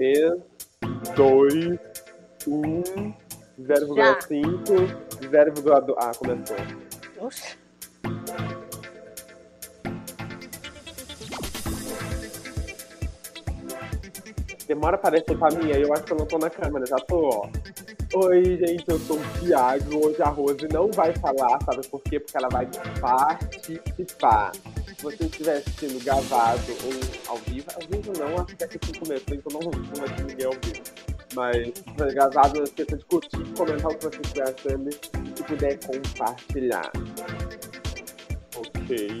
3, 2, 1, 0,5, 0,2. Ah, começou. Oxe. Demora pra aparecer pra mim, aí eu acho que eu não tô na câmera, já tô, ó. Oi, gente, eu sou o Thiago. Hoje a Rose não vai falar, sabe por quê? Porque ela vai participar. Se você estiver assistindo gravado ou ao vivo, ao vivo não, acho que é que começou, então não costumo aqui ninguém ao vivo. Mas se gravado, não esqueça de curtir, comentar o que você estiver achando e se puder compartilhar. Ok.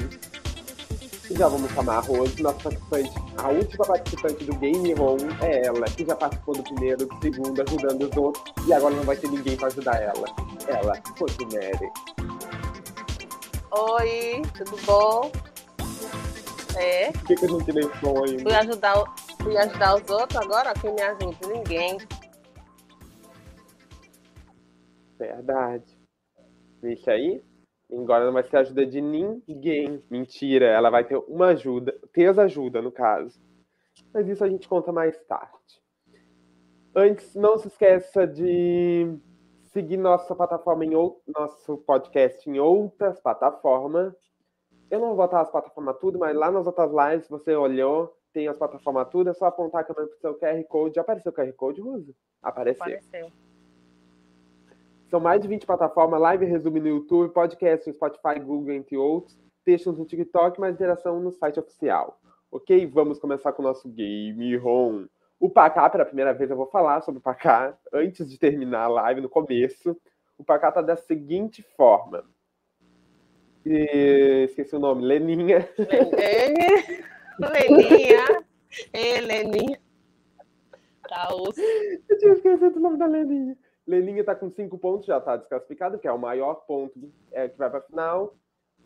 E já vamos chamar a Rose, nossa participante, a última participante do Game Home é ela, que já participou do primeiro, do segundo, ajudando os outros, e agora não vai ter ninguém para ajudar ela. Ela, Rosemary. Oi, tudo bom? É. Por que, que a gente nem som ainda? Fui ajudar, fui ajudar os outros agora? Quem me ajuda? Ninguém. Verdade. Vixe aí? Agora não vai ter ajuda de ninguém. Mentira, ela vai ter uma ajuda. Ter ajuda, no caso. Mas isso a gente conta mais tarde. Antes, não se esqueça de seguir nossa plataforma em ou... nosso podcast em outras plataformas. Eu não vou botar as plataformas tudo, mas lá nas outras lives, você olhou, tem as plataformas tudo, é só apontar a câmera pro seu QR Code. Já apareceu o QR Code, Rosa? Apareceu. Apareceu. São mais de 20 plataformas, live resumo no YouTube, podcast no Spotify, Google, entre outros, textos no TikTok, mais interação no site oficial. Ok? Vamos começar com o nosso Game Home. O Pacá, pela primeira vez eu vou falar sobre o Pacá, antes de terminar a live, no começo. O Pacá tá da seguinte forma. E... Esqueci o nome, Leninha. Leninha. Leninha. Ei, Leninha. Tá osso. Eu tinha esquecido o nome da Leninha. Leninha tá com cinco pontos, já tá desclassificado, que é o maior ponto é, que vai pra final.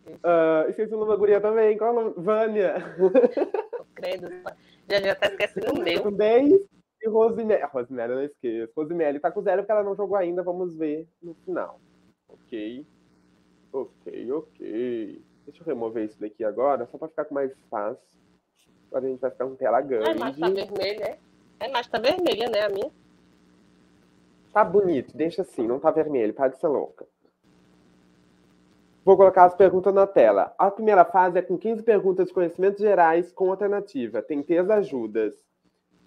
Uh, esqueci o nome da guria também. Qual é o nome? Vânia. Credo. Já, já tá esquecendo o meu. Com 10. E. Rosemary, eu não esqueço. Rosemary tá com zero porque ela não jogou ainda. Vamos ver no final. Ok. Ok, ok. Deixa eu remover isso daqui agora, só pra ficar com mais fácil. Agora a gente vai ficar com tela grande. É, mas tá vermelha, é? É, mas tá vermelha, né, a minha? Tá bonito, deixa assim, não tá vermelho, para de ser louca. Vou colocar as perguntas na tela. A primeira fase é com 15 perguntas de conhecimentos gerais com alternativa. Tem três ajudas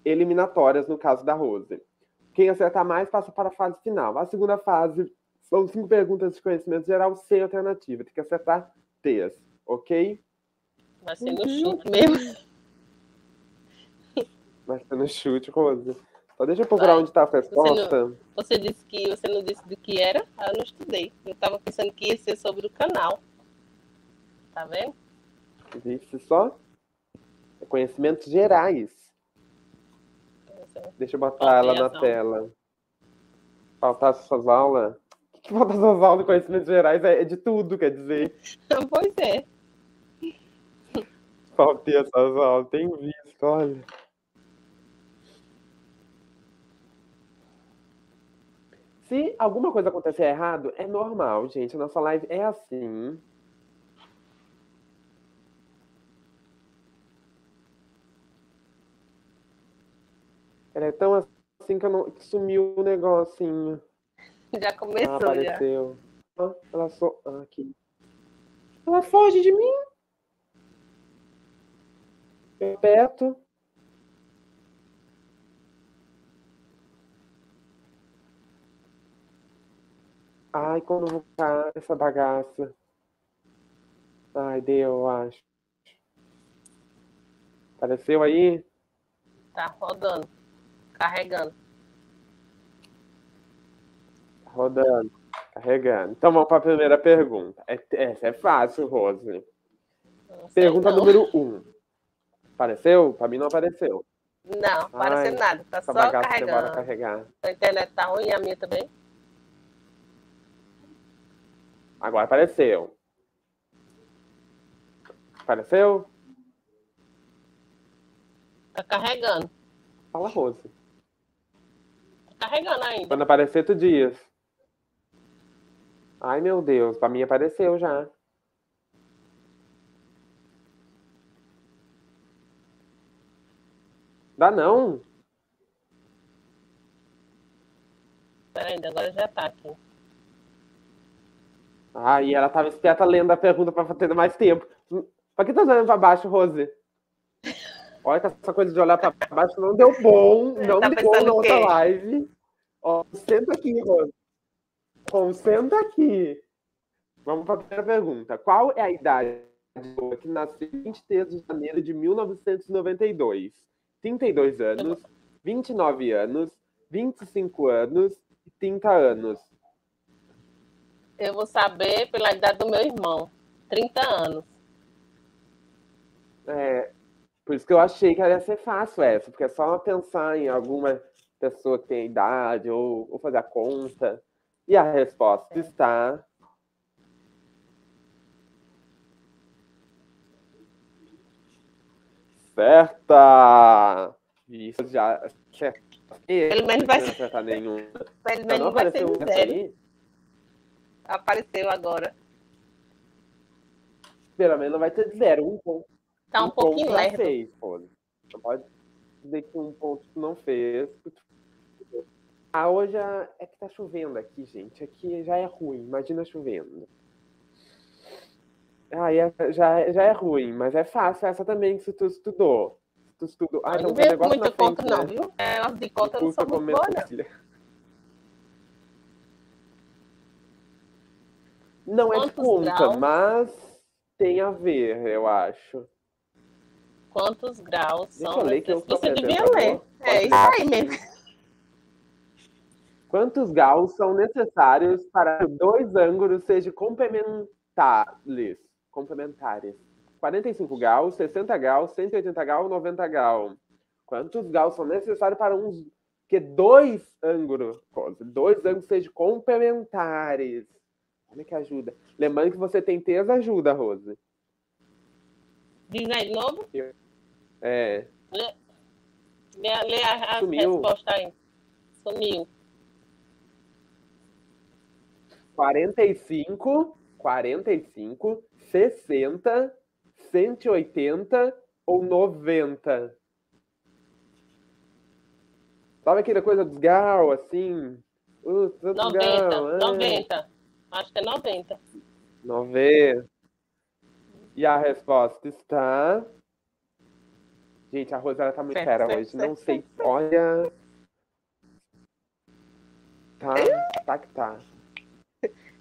eliminatórias no caso da Rose. Quem acertar mais passa para a fase final. A segunda fase são cinco perguntas de conhecimento geral sem alternativa. Tem que acertar três, ok? Vai ser no chute mesmo. Vai ser no chute, Rose. Só deixa eu procurar Vai. onde está a Você resposta. não, você disse que você não disse do que era, aí eu não estudei. Eu tava pensando que ia ser sobre o canal. Tá vendo? Existe só conhecimentos gerais. Deixa eu botar ela na tela. Faltar suas aulas. Falta suas aulas de conhecimentos gerais? É, é de tudo, quer dizer. pois é. Faltei essas aulas, tem visto, olha. Se alguma coisa acontecer errado, é normal, gente. A nossa live é assim. Ela é tão assim que, não... que sumiu o negocinho. Já começou, já. apareceu. Ah, ela só. Ah, aqui. Ela foge de mim. Eu aperto. Ai, quando eu vou ficar essa bagaça. Ai, deu, eu acho. Apareceu aí? Tá rodando. Carregando. Rodando, carregando. Então vamos para a primeira pergunta. É- Essa é fácil, Rose. Pergunta não. número 1. Um. Apareceu? Para mim não apareceu. Não, apareceu Ai, nada. Tá Essa só demora a carregando. carregar. A internet tá ruim e a minha também. Agora apareceu. Apareceu? Tá carregando. Fala, Rose. Tá carregando ainda. Quando aparecer, tu diz. Ai, meu Deus. Pra mim apareceu já. Dá não. Peraí, agora já tá aqui. Ah, e ela tava esperta lendo a pergunta para ter mais tempo. Pra que tá olhando pra baixo, Rose? Olha, essa coisa de olhar pra baixo não deu bom, não tá deu bom na outra live. Ó, senta aqui, Rose. Concentra aqui. Vamos para a primeira pergunta. Qual é a idade que nasceu em 23 de janeiro de 1992? 32 anos, 29 anos, 25 anos e 30 anos. Eu vou saber pela idade do meu irmão. 30 anos. É, por isso que eu achei que ia ser fácil essa, porque é só pensar em alguma pessoa que tem idade ou, ou fazer a conta. E a resposta está. Certa! Isso já. Pelo menos vai não ser- nenhum. Pelo Já menos não vai ser um zero. Apareceu agora. Pelo menos não vai ter zero. Um ponto. Tá um, pouquinho lerdo. fez, pô. Não pode dizer que um ponto tu não fez. Ah, hoje é é que tá chovendo aqui, gente. Aqui já é ruim. Imagina chovendo. Ah, é- já, já é ruim, mas é fácil essa também se tu estudou. Se tu estudou. Ah, não tem vejo negócio na conta, não, né? viu? É, de conta não sou muito boa, não. Não é de conta, mas tem a ver, eu acho. Quantos graus Deixa são eu ler que eu Você devia ler. É isso aí mesmo. Quantos graus são necessários para que dois ângulos sejam complementares? Complementares. 45 graus, 60 graus, 180 graus, 90 graus. Quantos graus são necessários para uns que dois ângulos, dois ângulos sejam complementares? Olha que ajuda. Lembrando que você tem três ajuda, Rose. Diz aí de novo. É, Lê, lê a, a Sumiu. resposta aí. Sumiu. 45, 45, 60, 180 ou 90? Sabe aquela coisa dos gal, assim? Uh, tantos 90. gal, é. 90. Acho que é 90. 90. E a resposta está. Gente, a Rosana tá muito Certo, fera certo, hoje. certo, Não sei. Olha. Tá, tá que tá.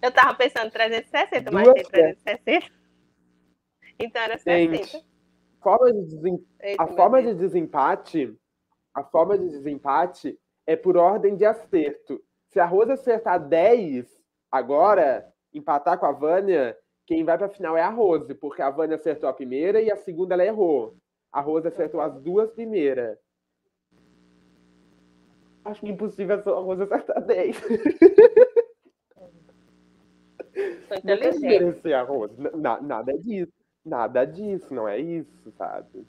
Eu tava pensando 360, mas Duas tem 360. Então era 60. Gente, forma de desem- Eita, a forma Deus. de desempate, a forma de desempate é por ordem de acerto. Se a Rosa acertar 10 agora, empatar com a Vânia, quem vai pra final é a Rose, porque a Vânia acertou a primeira e a segunda ela errou. A Rosa acertou as duas primeiras. Acho que impossível a Rosa acertar 10. Sou Não quer inteligente. desmerecer a Rosa. Na- nada disso. Nada disso, não é isso, sabe?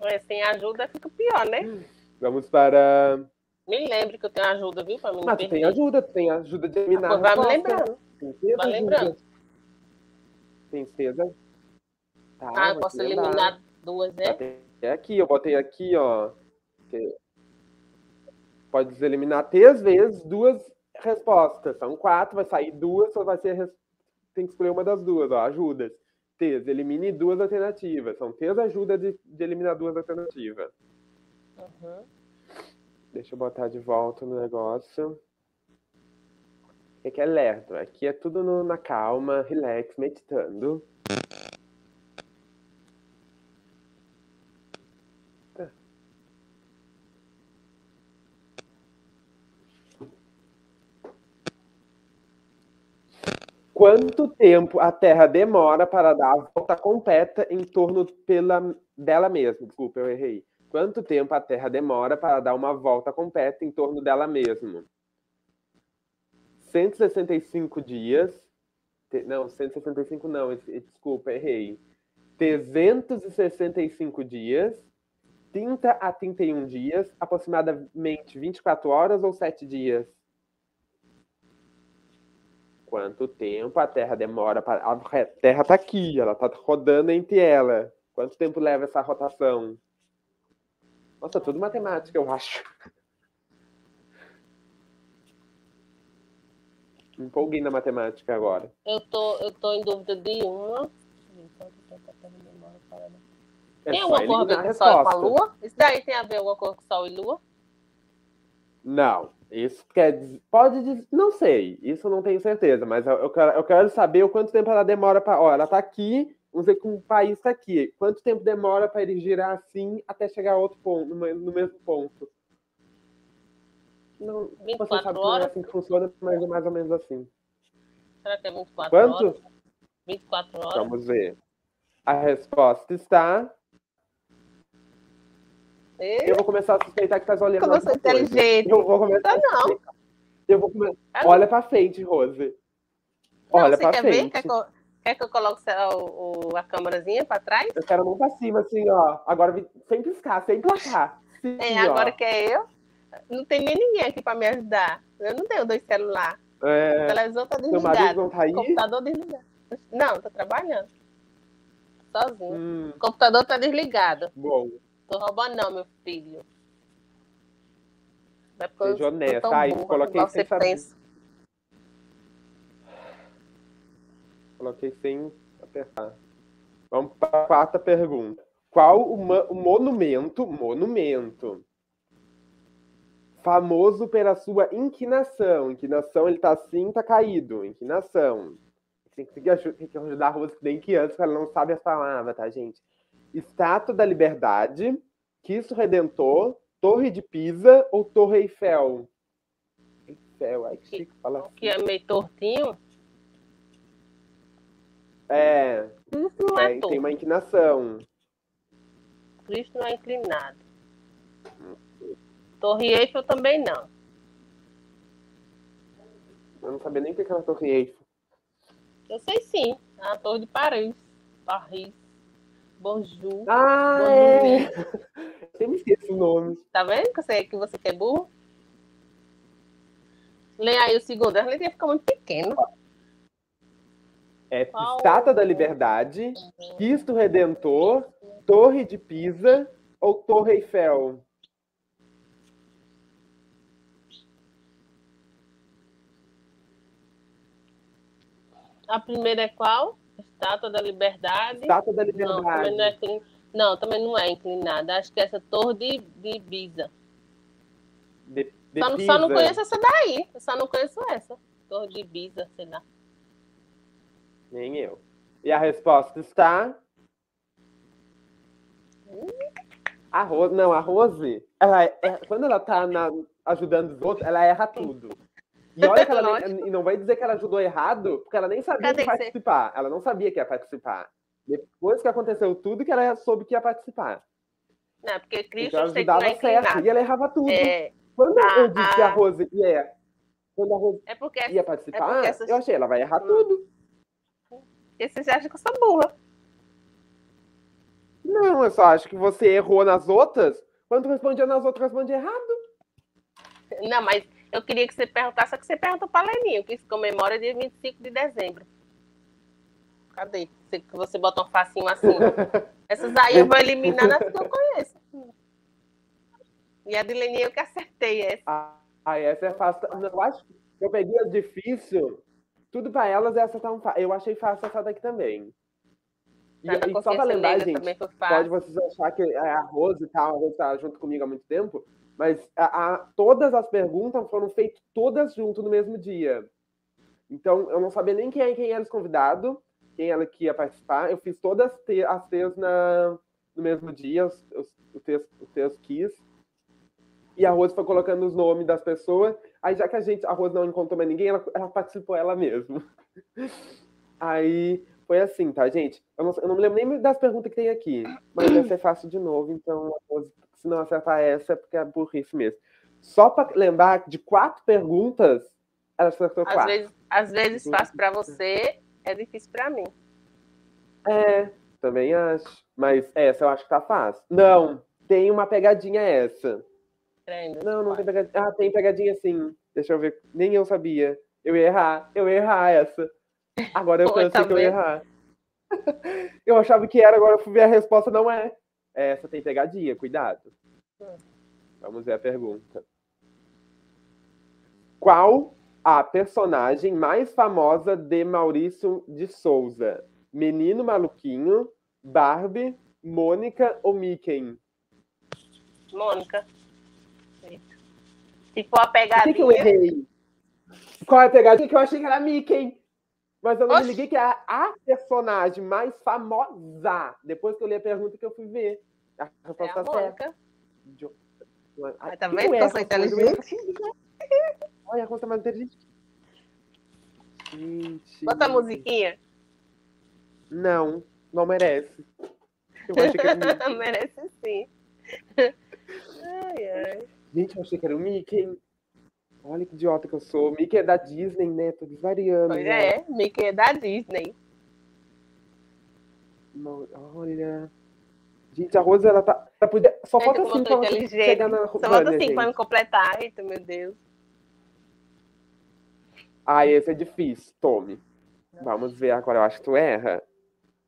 Mas sem ajuda fica pior, né? Vamos para. Me lembre que eu tenho ajuda, viu? Pra mim não Mas tu tem ajuda, tu tem ajuda de eliminar. Pois a vai me lembrando. Certeza Vai lembrando. Tem certeza? Tá, Ah, eu posso te lembrar. eliminar duas, né? Até aqui, eu botei aqui, ó. Pode eliminar três vezes duas respostas. São quatro, vai sair duas, só vai ser. Tem que escolher uma das duas, ó. Ajudas. Três, elimine duas alternativas. São três ajudas de, de eliminar duas alternativas. Uhum. Deixa eu botar de volta no negócio. Aqui é lerdo. Aqui é tudo no- na calma, relax, meditando. Quanto tempo a Terra demora para dar a volta completa em torno pela, dela mesma? Desculpa, eu errei. Quanto tempo a Terra demora para dar uma volta completa em torno dela mesma? 165 dias. Não, 165 não, es- desculpa, errei. 365 dias, 30 a 31 dias, aproximadamente 24 horas ou 7 dias? Quanto tempo a Terra demora para. A Terra está aqui, ela está rodando entre ela. Quanto tempo leva essa rotação? Nossa, tudo matemática, eu acho. Me empolguei na matemática agora. Eu tô, eu tô em dúvida de uma. É tem alguma coisa a ver com Sol e com a. Lua? Isso daí tem a ver alguma coisa com Sol e Lua? Não, isso quer dizer. Pode dizer. Não sei, isso eu não tenho certeza, mas eu, eu quero, eu quero saber o quanto tempo ela demora para. Ó, ela tá aqui, vamos ver que um país tá aqui. Quanto tempo demora para ele girar assim até chegar a outro ponto, no, me- no mesmo ponto? Não, você 24 sabe é horas? assim que funciona, mas é mais ou menos assim. Será que é 24 Quanto? horas? 24 horas? Vamos ver. A resposta está. E? Eu vou começar a suspeitar que tá olhando. Como eu sou outra coisa. inteligente. Eu vou começar. Tá não. Eu vou começar. Ah, Olha pra frente, Rose. Não, Olha você pra quer ver? frente. Quer que eu, quer que eu coloque o, o- a câmerazinha pra trás? Eu quero mão pra cima, assim, ó. Agora sem piscar, sem placar. Sim, É, ó. agora que é eu. Não tem nem ninguém aqui pra me ajudar. Eu não tenho dois celulares. O É, televisor tá desligado. não tá aí? O computador desligado. Não, tô trabalhando. Sozinho. Hum, O computador tá desligado. bom, Tô roubando não, meu filho. Não é porque eu seja honesta. tão Ai, burra, coloquei sem você saber. pensa. Coloquei sem apertar. Vamos para a quarta pergunta. Qual o, o monumento, monumento, famoso pela sua inclinação? Inclinação, ele tá assim, tá caído. Inclinação. Tem que, tem que ajudar a Rose que nem criança, ela não sabe as palavras, tá, gente? Estátua da Liberdade, Cristo Redentor, Torre de Pisa ou Torre Eiffel? Eiffel, ai que chique falar Que assim. é meio tortinho. É, Cristo não é, é, tem uma inclinação. Cristo não é inclinado. Torre Eiffel também não. Eu não sabia nem o que era a Torre Eiffel. Eu sei sim. A Torre de Paris. Paris. Bonjour. Ah, Bonjour. é! Eu sempre esqueço o nome. Tá vendo que você, que você é burro? Lê aí o segundo. A letrinha fica muito pequena. É? Estátua da Liberdade, Cristo Redentor, Torre de Pisa ou Torre Eiffel? A primeira é qual? Estátua da Liberdade. Estátua da Não, também Liberdade. não é, inclin- não, também não é inclinada. Acho que essa torre de, de Ibiza. De, de Só, Pisa. só não conheço essa daí. Eu só não conheço essa. Torre de Ibiza, sei lá. Nem eu. E a resposta está. A Rose. Não, a Rose, ela é- é- quando ela tá na- ajudando os outros, ela erra tudo. E olha que ela nem, e não vai dizer que ela ajudou errado, porque ela nem sabia Cadê que ia participar. Ela não sabia que ia participar. Depois que aconteceu tudo, que ela soube que ia participar. Não, porque Cristo Então ajudava é certo. E ela errava tudo. É, Quando Ah, eu disse que a ah. Rose ia. Quando a Rose é porque, ia participar, porque essas- eu achei, ela vai errar Hum. tudo. porque vocês acham que eu sou burra. Não, eu só acho que você errou nas outras. Quando respondia nas outras, respondia errado. Não, mas eu queria que você perguntasse, só que você perguntou para Leninho, que se comemora dia 25 de dezembro. Cadê? Você, que você bota um facinho assim. Essas aí eu vou eliminando as que eu conheço. E a de Leninho eu que acertei essa. Ah, ah, essa é fácil. Eu acho que eu peguei a difícil. Tudo pra elas, essa tá um fa... Eu achei fácil essa daqui também. E, e só consciência lembrar, gente, pode vocês achar que é a Rose e tal, a Rose tá junto comigo há muito tempo, mas a, a- todas as perguntas foram feitas todas junto no mesmo dia. Então, eu não sabia nem quem, quem era os quem era que ia participar. Eu fiz todas as três na, no mesmo dia, os, os, três, os três quis. E a Rose foi colocando os nomes das pessoas. Aí, já que a gente, a Rose não encontrou mais ninguém, ela, ela participou ela mesma. Aí foi assim, tá, gente? Eu não, eu não me lembro nem das perguntas que tem aqui, mas vai ser fácil de novo, então a Rose, se não acertar essa, é porque é burrice mesmo. Só para lembrar de quatro perguntas, ela acertou Às quatro. vezes, às vezes fácil para você, é difícil para mim. É, também acho. Mas essa eu acho que tá fácil. Não, tem uma pegadinha essa. Crendo. Não, não tem pegadinha. Ah, tem pegadinha sim. Deixa eu ver. Nem eu sabia. Eu ia errar. Eu ia errar essa. Agora eu pensei tá que eu ia errar. Eu achava que era, agora eu fui ver a resposta, não é. Essa tem pegadinha, cuidado. Vamos ver a pergunta. Qual a personagem mais famosa de Maurício de Souza? Menino Maluquinho, Barbie, Mônica ou Mickey? Mônica. Se for a Por pegadinha. que, que eu errei? Qual é a pegadinha que eu achei que era Mickey? Mas eu não Oxi. me liguei que é a personagem mais famosa. Depois que eu li a pergunta que eu fui ver. A É resposta a tá certa. Mônica. Jo- Mas tá vendo? erro Eu sou inteligente. Olha, a conta mais inteligente. Gente. Bota a musiquinha. Não, não merece. Eu achei que era o. Merece sim. Ai, ai. Gente, eu achei que era o Mickey. Olha que idiota que eu sou. Mickey é da Disney, né? Tô desvariando. Pois já. é, Mickey é da Disney. Não, olha. Gente, a Rosa, ela tá. Ela podia... Só Gente, falta assim pra você chegar na Só falta assim gente. pra me completar. Eita, meu Deus. Ah, esse é difícil. Tome. Vamos ver agora. Eu acho que tu erra.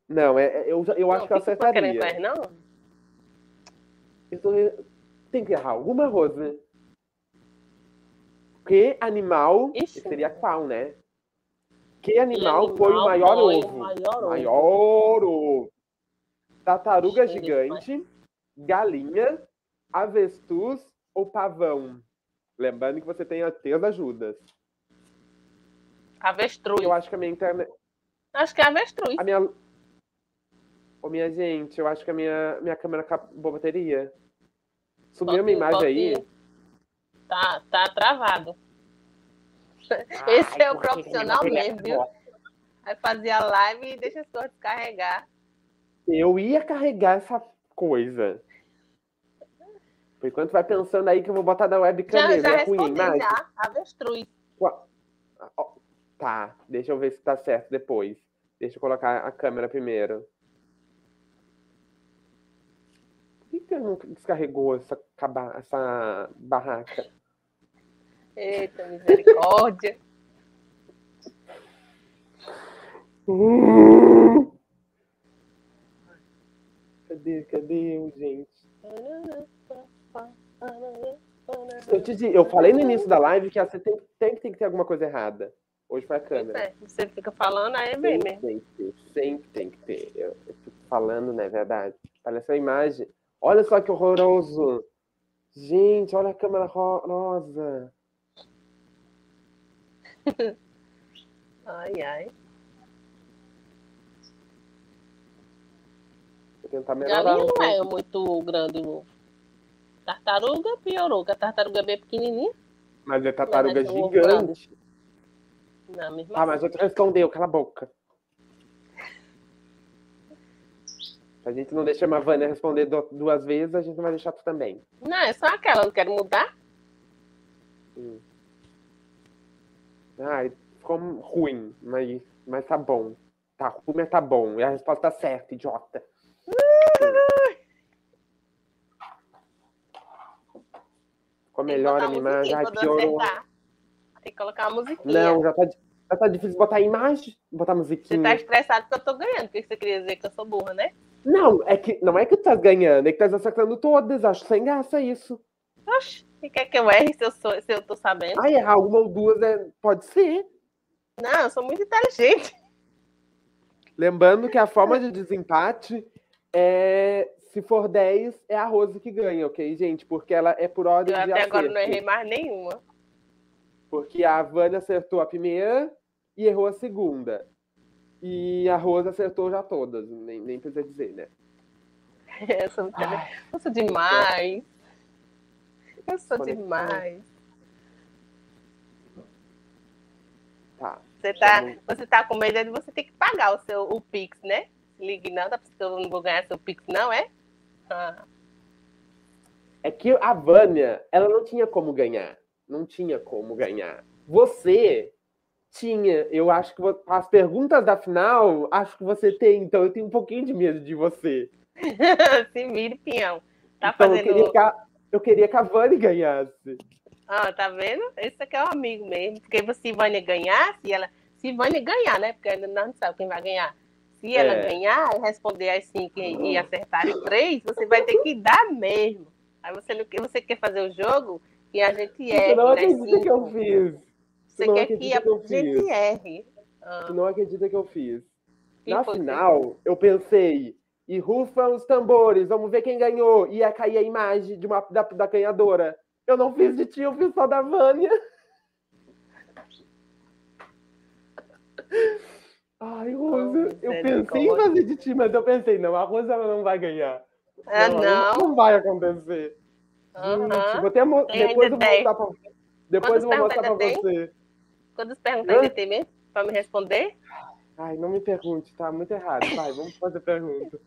Não, é, é- eu, eu acho Não, que eu acertaria. fazer, não? Eu tô- Tem que errar alguma, Rosa. Que animal. Ixi, seria qual, né? Que animal, Que foi o animal maior foi o ovo? maior ovo? Maior ovo. Tartaruga Ixi, gigante, galinha, avestruz ou pavão? Lembrando que você tem as três ajudas. Avestruz. Eu acho que a minha internet. Acho que é avestruz. A minha. Ô, minha gente, eu acho que a minha, minha câmera acabou a bateria. Sumiu uma imagem aí. Tá, tá travado. Ai, Esse é o profissional mesmo, viu? Aí fazia live e deixa as coisas descarregar. Eu ia carregar essa coisa. Por enquanto vai pensando aí que eu vou botar da webcam Já, mesmo. já é ruim a respondi, imagem? já. Avestruz. Tá, deixa eu ver se tá certo depois. Deixa eu colocar a câmera primeiro. Por que, que não descarregou essa, essa barraca? Eita, misericórdia. Cadê, cadê, gente? Eu, te di- eu falei no início da live que você tem, tem, tem que ter alguma coisa errada. Hoje foi a câmera. é, você fica falando, aí vem Sempre mesmo. tem que ter, sempre tem que ter. Eu, eu fico falando, né? Verdade. Parece a imagem. Olha só que horroroso. Gente, olha a câmera horrorosa. Ai, ai. Vou tentar melhorar. Galinha um não é muito grande. o- Tartaruga piorou, que a tartaruga é bem pequenininha. Mas é tartaruga Mas é ovo gigante. Na mesma Ah, mas outro respondeu, cala a boca. Se a gente não deixa a Vânia responder du- duas vezes, a gente não vai deixar tu também. Não, é só aquela, não quero mudar. Ai, ficou ruim, mas, mas tá bom. Tá ruim, mas tá bom. E a resposta tá certa, idiota. Ficou que melhor a minha imagem. Ai, piorou. Tem que colocar uma musiquinha. Não, já tá, já tá difícil botar imagem, botar Você musiquinha. tá estressado porque eu tô ganhando, porque você queria dizer que eu sou burra, né? Não, é que, não é que tu tá ganhando, é que tu tá acertando todas. Acho sem graça isso. Oxe, e quer que eu erre se eu, sou, se eu tô sabendo? Ai, errar uma ou duas é, pode ser. Não, eu sou muito inteligente. Lembrando que a forma de desempate é. Se for 10, é a Rose que ganha, ok, gente? Porque ela é por ordem Eu de até agora não acerto. errei mais nenhuma. Porque a Vânia acertou a primeira e errou a segunda. E a Rose acertou já todas, nem, nem precisa dizer, né? Inteligente. eu sou demais. Eu sou Conexão. demais. Tá. Você tá, você tá com medo de você ter que pagar o seu o Pix, né? Ligue não, tá porque eu não vou ganhar seu Pix, não, é? Ah, É que a Vânia, ela não tinha como ganhar. Não tinha como ganhar. Você tinha. Eu acho que as perguntas da final, acho que você tem. Então eu tenho um pouquinho de medo de você. se vire, peão. Tá então eu fazendo. queria, que a, eu queria que a Vânia ganhasse. Ah, tá vendo? Esse aqui é um amigo mesmo. Porque se Vânia ganhar, se ela. Se Vânia ganhar, né? Porque ainda não sabe quem vai ganhar. Se ela É. ganhar e responder as cinco e, e acertar em três, você vai ter que dar mesmo. Aí você, você quer fazer o jogo e a gente eu não nas acredito que eu fiz. Você quer que acredita a que gente erre. Ah, não acredita que eu fiz. que Na que final, eu pensei, e rufam os tambores, vamos ver quem ganhou. Ia cair a imagem de uma, da, da ganhadora. Eu não fiz de ti, eu fiz só da Vânia. Ai, Rosa, eu pensei em fazer de ti, mas eu pensei, não, a Rosa ela não vai ganhar. Ah, não, não. não vai acontecer. Gente, Aham. vou até Tem depois eu vou mostrar pra, depois eu vou mostrar pra você. Quantas perguntas ainda tem mesmo? Pra me responder? Ai, não me pergunte, tá muito errado. Vai, vamos fazer pergunta.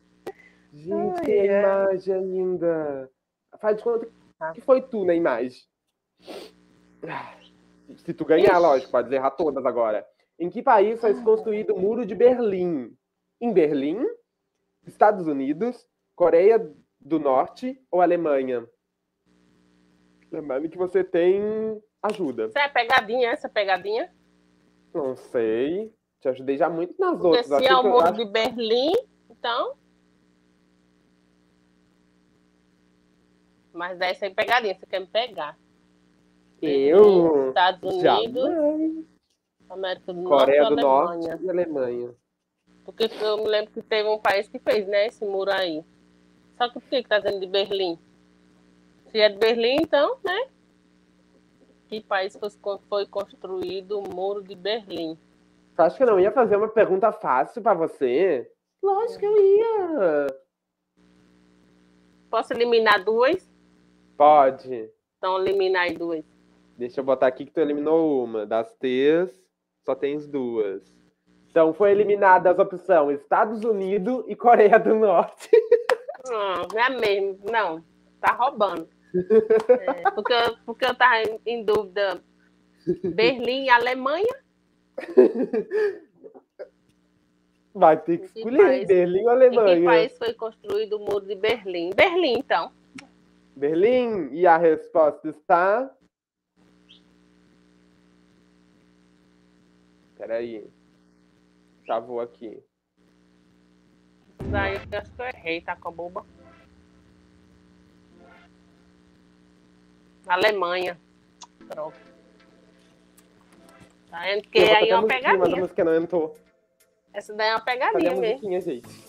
Gente, Ai, a é. imagem ainda. Faz de conta Tá. que foi tu na imagem. Se tu ganhar, Ixi. lógico, pode errar todas agora. Em que país foi construído o Muro de Berlim? Em Berlim, Estados Unidos, Coreia do Norte ou Alemanha? Lembrando que você tem ajuda. Isso é pegadinha, essa pegadinha? Não sei. Te ajudei já muito nas Porque outras. se é o que eu- muro de Berlim, então. Mas dessa aí pegadinha, você quer me pegar. Eu? Estados Unidos, Jamais. América do Coreia Norte do Norte Alemanha. e Alemanha. Porque eu me lembro que teve um país que fez, né, esse muro aí. Só que por que que tá dizendo de Berlim? Se é de Berlim, então, né? Que país foi, construído o muro de Berlim? Você acha que eu não ia fazer uma pergunta fácil pra você? Lógico que eu ia. Posso eliminar duas? Pode. Então elimina aí duas. Deixa eu botar aqui que tu eliminou uma. Das três, só tens duas. Então foi eliminada as opções Estados Unidos e Coreia do Norte. Não, não é mesmo. Não, tá roubando. É, porque, eu- porque eu tava em, em dúvida. Berlim e Alemanha? Vai ter que escolher país? Berlim ou Em que Alemanha. país foi construído o muro de Berlim? Berlim, então. Berlim. E a resposta está. Peraí. Já vou aqui. Daí eu acho que eu errei, tá com a boba. Alemanha. Pronto. Tá vendo? Porque Eu vou aí é uma pegadinha. música não entrou. Essa daí é uma pegadinha mesmo. gente?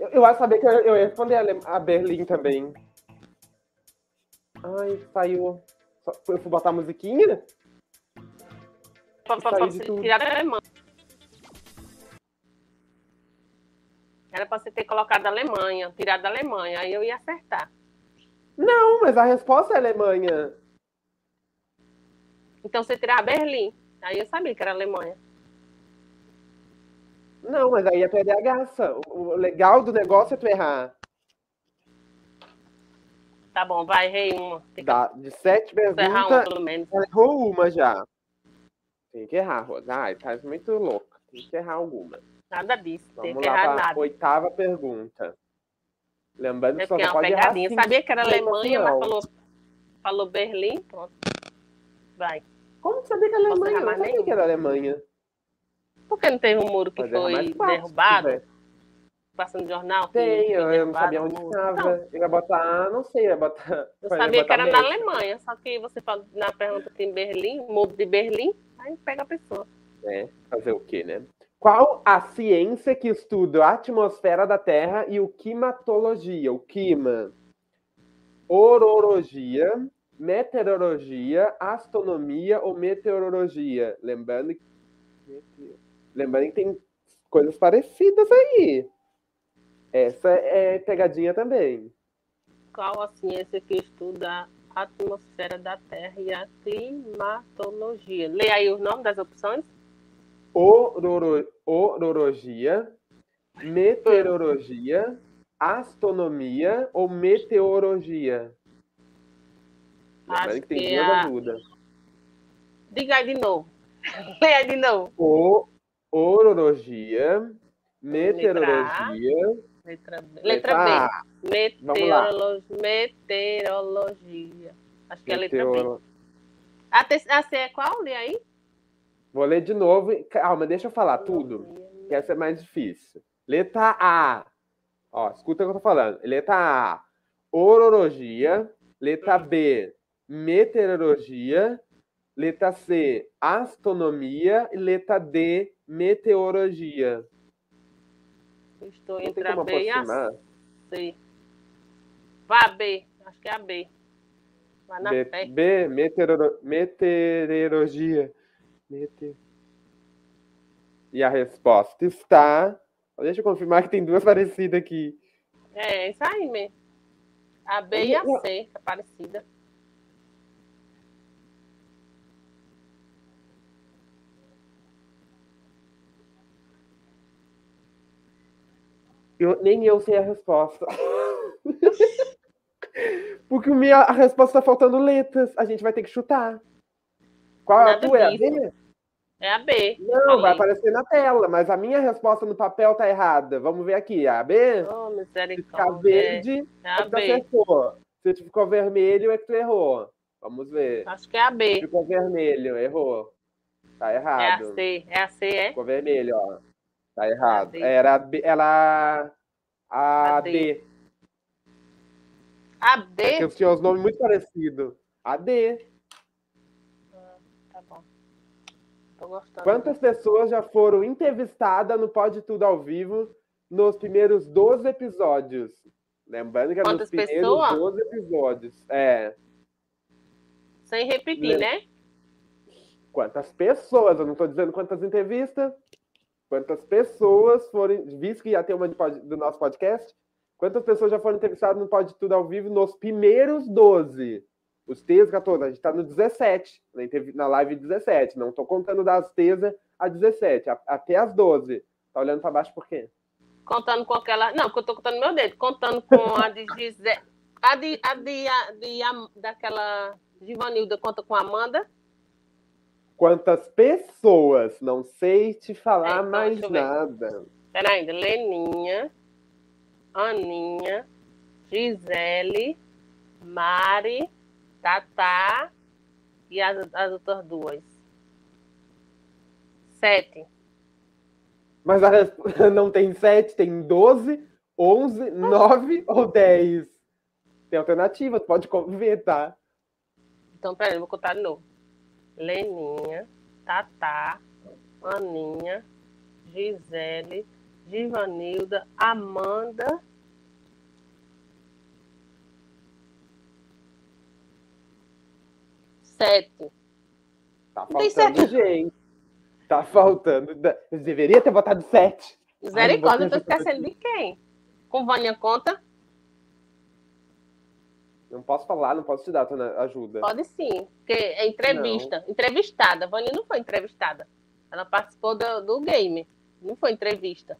Eu, eu saber que eu, eu ia responder a, a Berlim também. Ai, saiu. Só- Eu fui botar a musiquinha? Tirar da Alemanha. Era pra você ter colocado a Alemanha, tirado da Alemanha, aí eu ia acertar. Não, mas a resposta é Alemanha. Então você tirar Berlim. Aí eu sabia que era Alemanha. Não, mas aí é perder a graça. O, legal do negócio é tu errar. Tá bom, vai, errei uma. Tem que Da, de sete errar perguntas, pelo menos. ela errou uma já. Tem que errar, Rosa. Ai, tá muito louca. Tem que errar alguma. Nada disso. Tem Vamos que lá errar nada. oitava pergunta. Lembrando que só não uma pode errar pegadinha. cinco. Sabia que era Alemanha, mas falou, falou Berlim, pronto. Vai. Como que sabia que era Alemanha? Eu errar não sabia que era Alemanha. Por que não teve um muro que foi se derrubado? Passando jornal? que Tem, eu, eu não sabia onde. Não, Eu ia botar, não sei, eu ia botar. eu eu ia sabia que botar era na México. Alemanha, só que você fala na pergunta tem Berlim, muro de Berlim, aí pega a pessoa. É, fazer o quê, né? Qual a ciência que estuda a atmosfera da Terra e o climatologia? O clima. Orologia, meteorologia, astronomia ou meteorologia? Lembrando que, lembrando que tem coisas parecidas aí. Essa é pegadinha também. Qual a ciência que estuda a atmosfera da Terra e a climatologia? Lê aí o nome das opções. Ororo, orologia, meteorologia, astronomia ou meteorologia? Acho que tem que duas a- ajudas. Diga aí de novo. Lê aí de novo. O, orologia, meteorologia, Letra B. letra Letra B. A, Vamos lá. Meteorologia. Acho que é a letra B. A, te- a C é qual? Lê aí. Vou ler de novo. Calma, deixa eu falar tudo. que essa é mais difícil. Letra A. Ó, escuta o que eu tô falando. Letra A, orologia. Letra B, meteorologia. Letra C, astronomia. E letra D, meteorologia. Estou entre a B e a. C. Vá B. Acho que é a B. Vai na B, fé. B meteoro, meteorologia. Mete... E a resposta está. Deixa eu confirmar que tem duas parecidas aqui. É, isso aí mesmo. A B e a C, é parecida. Eu, nem eu sei a resposta. Porque meu, a resposta está faltando letras. A gente vai ter que chutar. Qual é a Nada tua? É a. B? É a B. Não, vai aparecer na tela, mas a minha resposta no papel tá errada. Vamos ver aqui. A B? Oh, Se ficar verde, É a é B. acertou. Se ficou vermelho, é que tu errou. Vamos ver. Acho que é a B. Ficou vermelho, errou. Tá É a errado. C. É a C, é? Ficou vermelho, ó. Tá errado. D. Era a B- ela a A D. D. A É que D? eles tinham os nomes muito parecidos. A D. Tá bom. Tô gostando. Quantas pessoas já foram entrevistadas no Pode Tudo ao vivo nos primeiros 12 episódios? Lembrando que é nos primeiros pessoas? 12 episódios. É. Sem repetir, né? Quantas pessoas? Eu não estou dizendo quantas entrevistas. Quantas pessoas foram. Visto que já tem uma do nosso podcast. Quantas pessoas já foram entrevistadas no Pode Tudo ao vivo nos primeiros 12? Os T's 14. A gente está no 17. Na, live 17. Não estou contando das T's a 17. a- até as 12. Tá olhando para baixo por quê? Contando com aquela. Não, porque eu tô contando meu dedo. Contando com a de Gisele. A de. A de, a de a- daquela. Givanilda conta com a Amanda. Quantas pessoas? Não sei te falar É, então, mais nada. Pera ainda. Leninha. Aninha. Gisele. Mari. Tatá. E as, as outras duas. Sete. Mas a não tem 7, tem 12, 11, 9 ou 10. Tem alternativa, tu pode ver, tá? Então, peraí, eu vou contar de novo. Leninha, Tatá, Aninha, Gisele, Givanilda, Amanda. Sete. Tá Não tem faltando gente. Tá faltando. Eu deveria ter botado 7. Misericórdia, eu tô esquecendo de quem? Com Vânia conta? Não posso falar, não posso te dar ajuda. Pode sim, porque é entrevista. Entrevistada. Vânia não foi entrevistada. Ela participou do, do game. Não foi entrevista.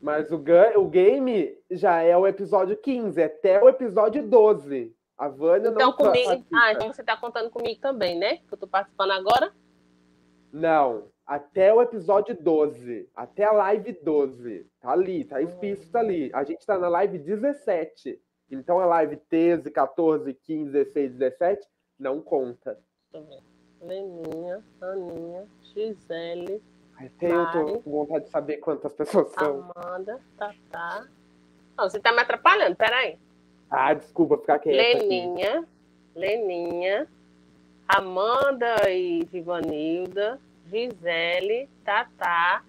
Mas o, o game já é o episódio 15, até o episódio 12. A Vânia Então, não comigo. participa. Ah, então você tá contando comigo também, né? Que eu tô participando agora. Não, até o episódio 12. Até a live 12. Tá ali, tá explícito ali. A gente tá na live 17. Então a live 13, 14, 15, 16, 17 não conta. Ver. Leninha, Aninha, Gisele, Até eu tô com vontade de saber quantas pessoas são. Amanda, Tatá. Não, você tá me atrapalhando, peraí. Ah, desculpa ficar quieto aqui. Leninha, Leninha, Amanda e Givanilda, Gisele, Tatá,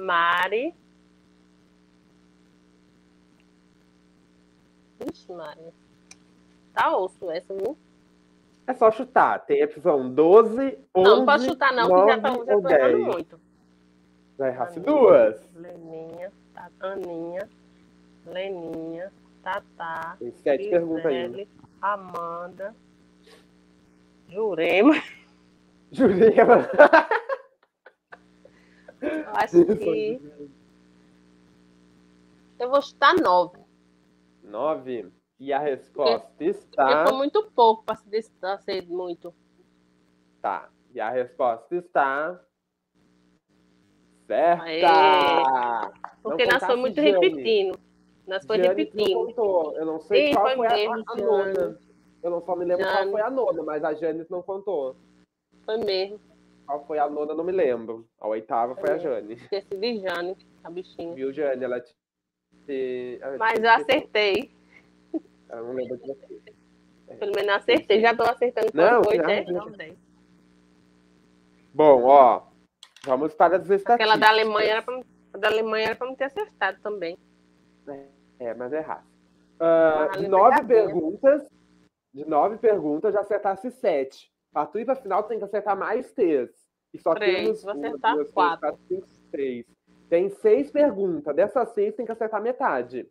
Mari. Mari. Tá osso essa, viu? É só chutar. Tem opção 12, 11, não, não pode chutar não, porque já, tá, 9 já ou tô errando 10. muito. Já errasse duas. Leninha, Tatá, Aninha, Leninha, Tatá, Tem sete perguntas ainda. Gisele, Amanda, Jurema. Jurema. Eu acho que eu vou chutar nove. 9. E a resposta Porque está. foi muito pouco para se ser muito. Tá. E a resposta está. Certa! Aê! Porque nós foi muito repetindo. Nós foi repetindo. Não. Eu não sei Sim, qual foi foi, a- mesmo, a, nona. Eu não só me lembro qual foi a nona, mas a Jane não contou. Foi mesmo. Qual foi a nona, não me lembro. A oitava foi a É. Jane. Esqueci de Jane, a bichinha. Viu, Jane? Ela Mas eu acertei. Eu não lembro de você. Pelo menos eu acertei. Já tô acertando Não, foi, não, né? não. Não. Bom, ó, vamos para as estatísticas. Aquela da Alemanha era pra, da Alemanha era para não ter acertado também. É, mas é errado. Uh, de nove perguntas, de nove perguntas, já acertasse sete. Para tu ir para final, tem que acertar mais três. E só três, temos vou uma, acertar duas, quatro. três, quatro, cinco, seis. Tem seis perguntas. Dessas seis, tem que acertar metade.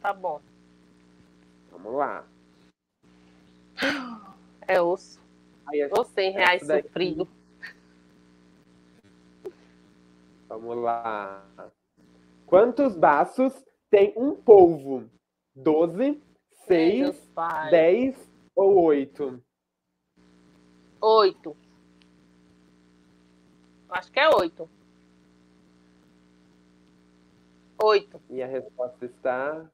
Tá bom. Vamos lá. É osso. Aí, Ou 100 reais sofrido. Vamos lá. Quantos baços tem um polvo? Doze, seis, dez ou oito? Oito. Acho que é oito. Oito. E a resposta está.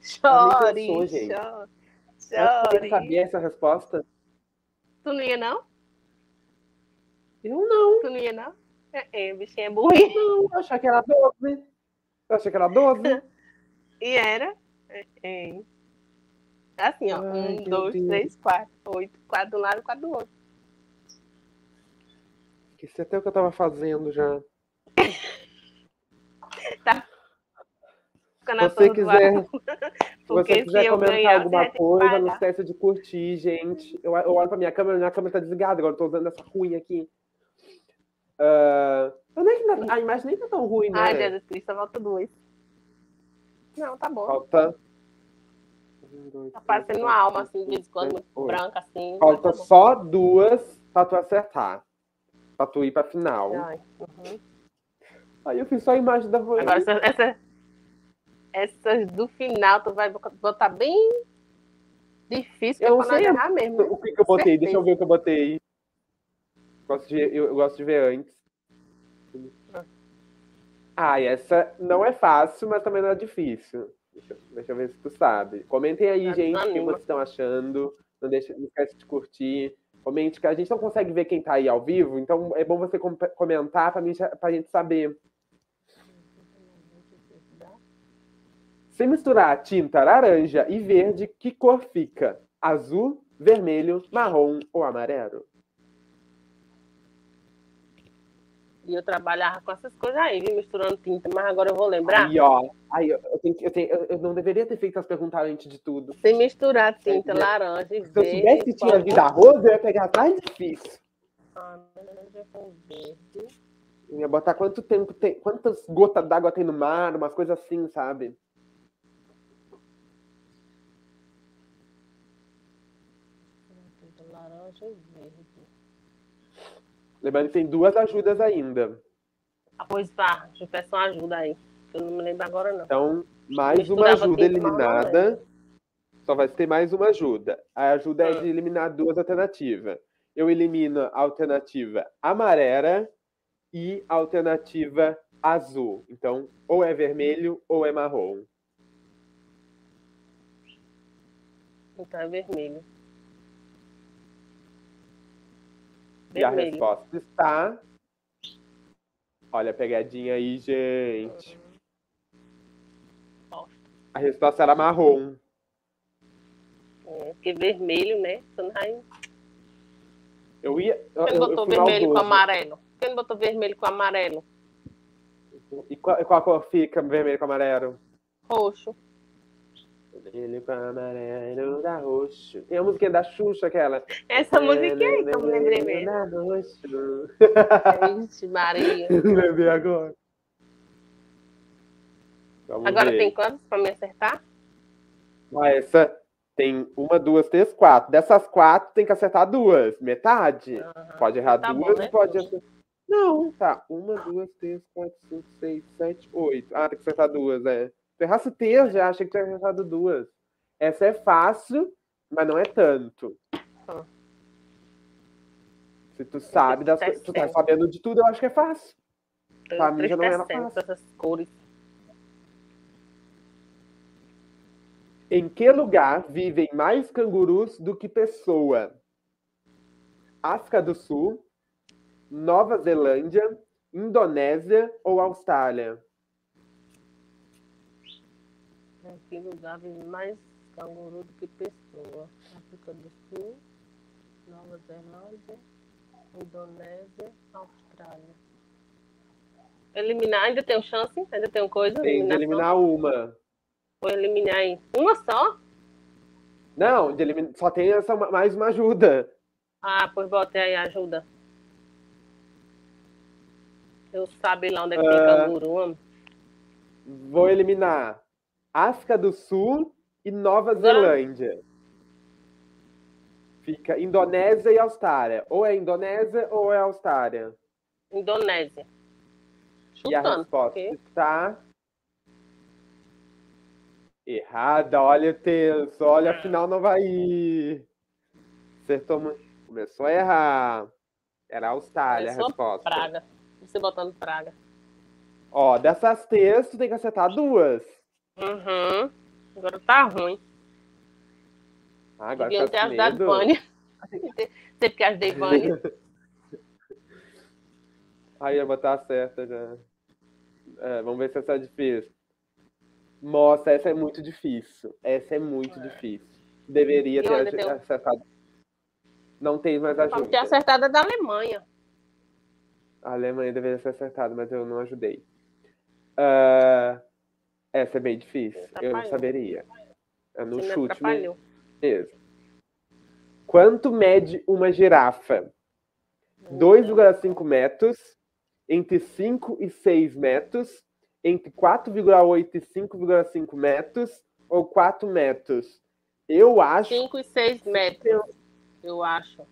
Chore, pensou, gente. chore. Chore. sabia essa resposta? Tu não ia, não? Eu não. Tu não ia, não? É, é, bichinho é. Não, eu achei que era 12. Eu achei que era 12. E era. É, é. Assim, ó. Ai, um, dois, Deus. três, quatro. Oito. Quatro do lado, quatro do outro. Esqueci até o que eu tava fazendo já. Fica na Se você quiser. Se você quiser eu comentar ganhar, alguma coisa, não esquece de curtir, gente. Eu, eu olho pra minha câmera, minha câmera tá desligada, agora eu tô usando essa ruim aqui. Eu nem, a imagem nem tá tão ruim, né? Ai, Jesus Cristo, volta duas. Não, tá bom. Falta. Dois, Tá uma alma, assim, de vez em quando, branca, assim. Falta tá só duas pra tu acertar. Pra tu ir pra final. Ai, uhum. Aí eu fiz só a imagem da voz. Agora, essa, essa- essas do final, tu vai botar bem difícil, Eu não sei errar mesmo. O que, que eu botei? Deixa eu Certeza. ver o que eu botei. Gosto de, eu, eu gosto de ver antes. Ah, e essa não é fácil, mas também não é difícil. Deixa, eu- deixa eu ver se tu sabe. Comentem aí, gente, o que vocês estão achando. Não, deixa, não esquece de curtir. Comente, que a gente não consegue ver quem tá aí ao vivo, então é bom você com- comentar pra, mim, pra gente saber. Se misturar tinta laranja e verde, que cor fica? Azul, vermelho, marrom ou amarelo? E eu trabalhava com essas coisas aí, misturando tinta, mas agora eu vou lembrar. Aí, ó. Aí, eu, eu tenho, eu, tenho- eu- eu não deveria ter feito as perguntas antes de tudo. Se misturar tinta É, laranja e Se eu verde. soubesse que tinha vida rosa, eu ia pegar mais difícil. Laranja com verde. Eu ia botar quanto tempo tem, quantas gotas d'água tem no mar, umas coisas assim, sabe? Laranja e verde. Lembrando que tem duas ajudas ainda. Ah, pois vá, eu peço uma ajuda aí. Eu não me lembro agora, não. Então, mais uma ajuda eliminada. Só vai ter mais uma ajuda. A ajuda é Ah. de eliminar duas alternativas. Eu elimino a alternativa amarela e a alternativa azul. Então, ou é vermelho ou é marrom. Então é vermelho. E a resposta está. Olha a pegadinha aí, gente. A resposta era marrom. É, porque vermelho, né? Eu ia. Eu, Quem botou vermelho com amarelo? Quem botou vermelho com amarelo? E qual, qual cor fica vermelho com amarelo? Roxo. Vermelho com amarelo da roxo. Tem a musiquinha da Xuxa, aquela. Essa musiquinha aí que eu me lembrei mesmo. Da roxo. Vixe, Maria. Lembrei agora. Vamos Agora ver. tem quantos pra me acertar? Ah, essa tem uma, duas, três, quatro. Dessas quatro, tem que acertar duas. Metade. Aham. Pode errar Tá bom, duas né? e pode acertar. Não, tá. Uma, duas, três, quatro, cinco, seis, sete, oito. Ah, tem que acertar duas, é. Se errasse já achei que tinha acertado duas. Essa é fácil, mas não é tanto. Ah. Se tu sabe, das, Tá tu tá sabendo de tudo, eu acho que é fácil. Tô Pra mim já não era entristecendo fácil. essas cores. Em que lugar vivem mais cangurus do que pessoa? África do Sul, Nova Zelândia, Indonésia ou Austrália? Em que lugar vive mais canguru do que pessoa? África do Sul, Nova Zelândia, Indonésia, Austrália. Eliminar, ainda tem chance? Ainda tem coisa? Tem de eliminar uma. Vou eliminar aí. Uma só? Não, de eliminar... só tem essa mais uma ajuda. Ah, pois botei aí ajuda. Eu sabe lá onde é que tem Ah. canguru, homem. Vou eliminar África do Sul e Nova Zelândia. Fica Indonésia e Austrália. Ou é Indonésia ou é Austrália. Indonésia. E a Chutando. resposta porque- está errada. Olha o texto. Olha, afinal não vai ir. Acertou muito. Começou a errar. Era Austrália a Começou resposta. Praga. Você botando praga. Ó, dessas textos tem que acertar duas. Uhum. Agora tá ruim. Ah, agora Deviam fica ter ajudado. Vânia. Sempre que ajudei Vânia. Aí ia botar certa já. É, vamos ver se essa é difícil. Nossa, essa é muito difícil. Essa é muito difícil. Deveria ter deu- acertado. Não tem mais Vamos ter ajuda. acertado a da Alemanha. A Alemanha deveria ser acertada, mas eu não ajudei. Ah, essa é bem difícil. Eu não saberia. É no Você me chute atrapalhou. mesmo. Quanto mede uma girafa? 2,5 metros, entre 5 e 6 metros, entre 4,8 e 5,5 metros, ou 4 metros? Eu acho, 5 e 6 metros, eu acho.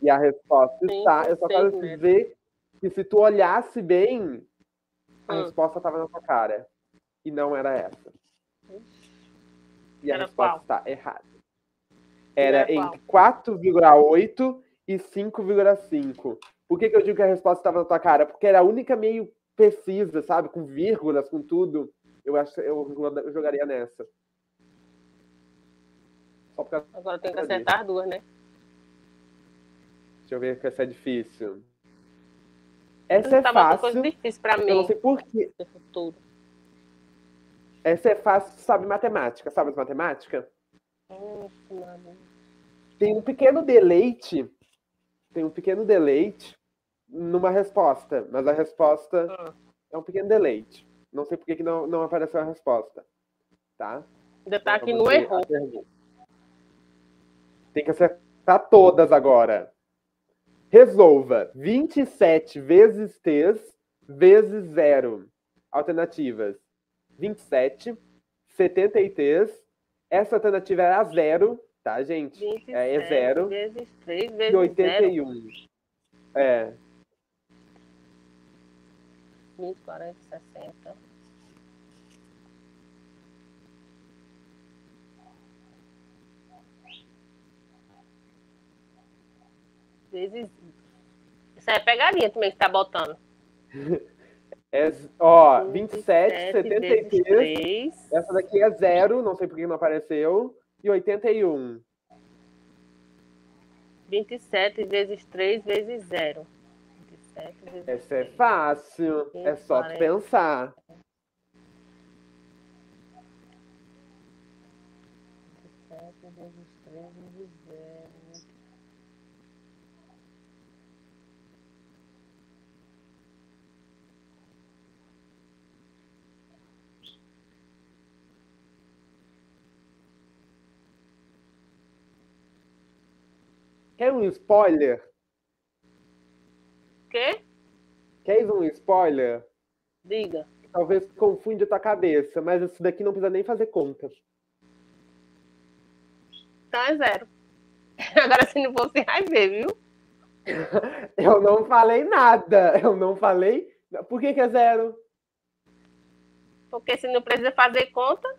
e a resposta Cinco está, eu só quero dizer que se tu olhasse bem, a Hum. resposta estava na tua cara. E não era essa. E a Era resposta qual? está errada. Era Era entre 4,8 e 5,5. Por que, que eu digo que a resposta estava na tua cara? Porque era a única meio precisa, sabe? Com vírgulas, com tudo. Eu acho que eu eu jogaria nessa. Agora tem que acertar as duas, né? deixa eu ver essa é difícil. Essa é tá botando coisa fácil. difícil pra Eu não mim. sei por quê. futuro. Essa é fácil, sabe matemática. Sabe as matemática? Hum. Tem um pequeno deleite. Tem um pequeno deleite numa resposta. Mas a resposta Hum. é um pequeno deleite. Não sei por que que não, não apareceu a resposta. Tá? Ainda tá aqui Vamos no erro. Tem que acertar todas agora. Resolva 27 vezes 3 vezes 0. Alternativas: 27, 73. Essa alternativa era zero, tá, gente? 27 É, é zero. vezes 3 E vezes 0. 81. É. 20, 40, 60. Vezes. É pegadinha também que tá botando. é ó, 27, 27 vezes 73. 3. Essa daqui é zero, não sei por que não apareceu. E 81. 27 vezes 3 vezes 0. 27 vezes Essa é 3. fácil. É só tu 40. pensar. Quer um spoiler? O quê? Quer um spoiler? Diga. Talvez confunde a tua cabeça, mas isso daqui não precisa nem fazer conta. Então é zero. Agora, se não fosse, vai ver, viu? Eu não falei nada. Eu não falei. Por que, que é zero? Porque se não precisa fazer conta. Eu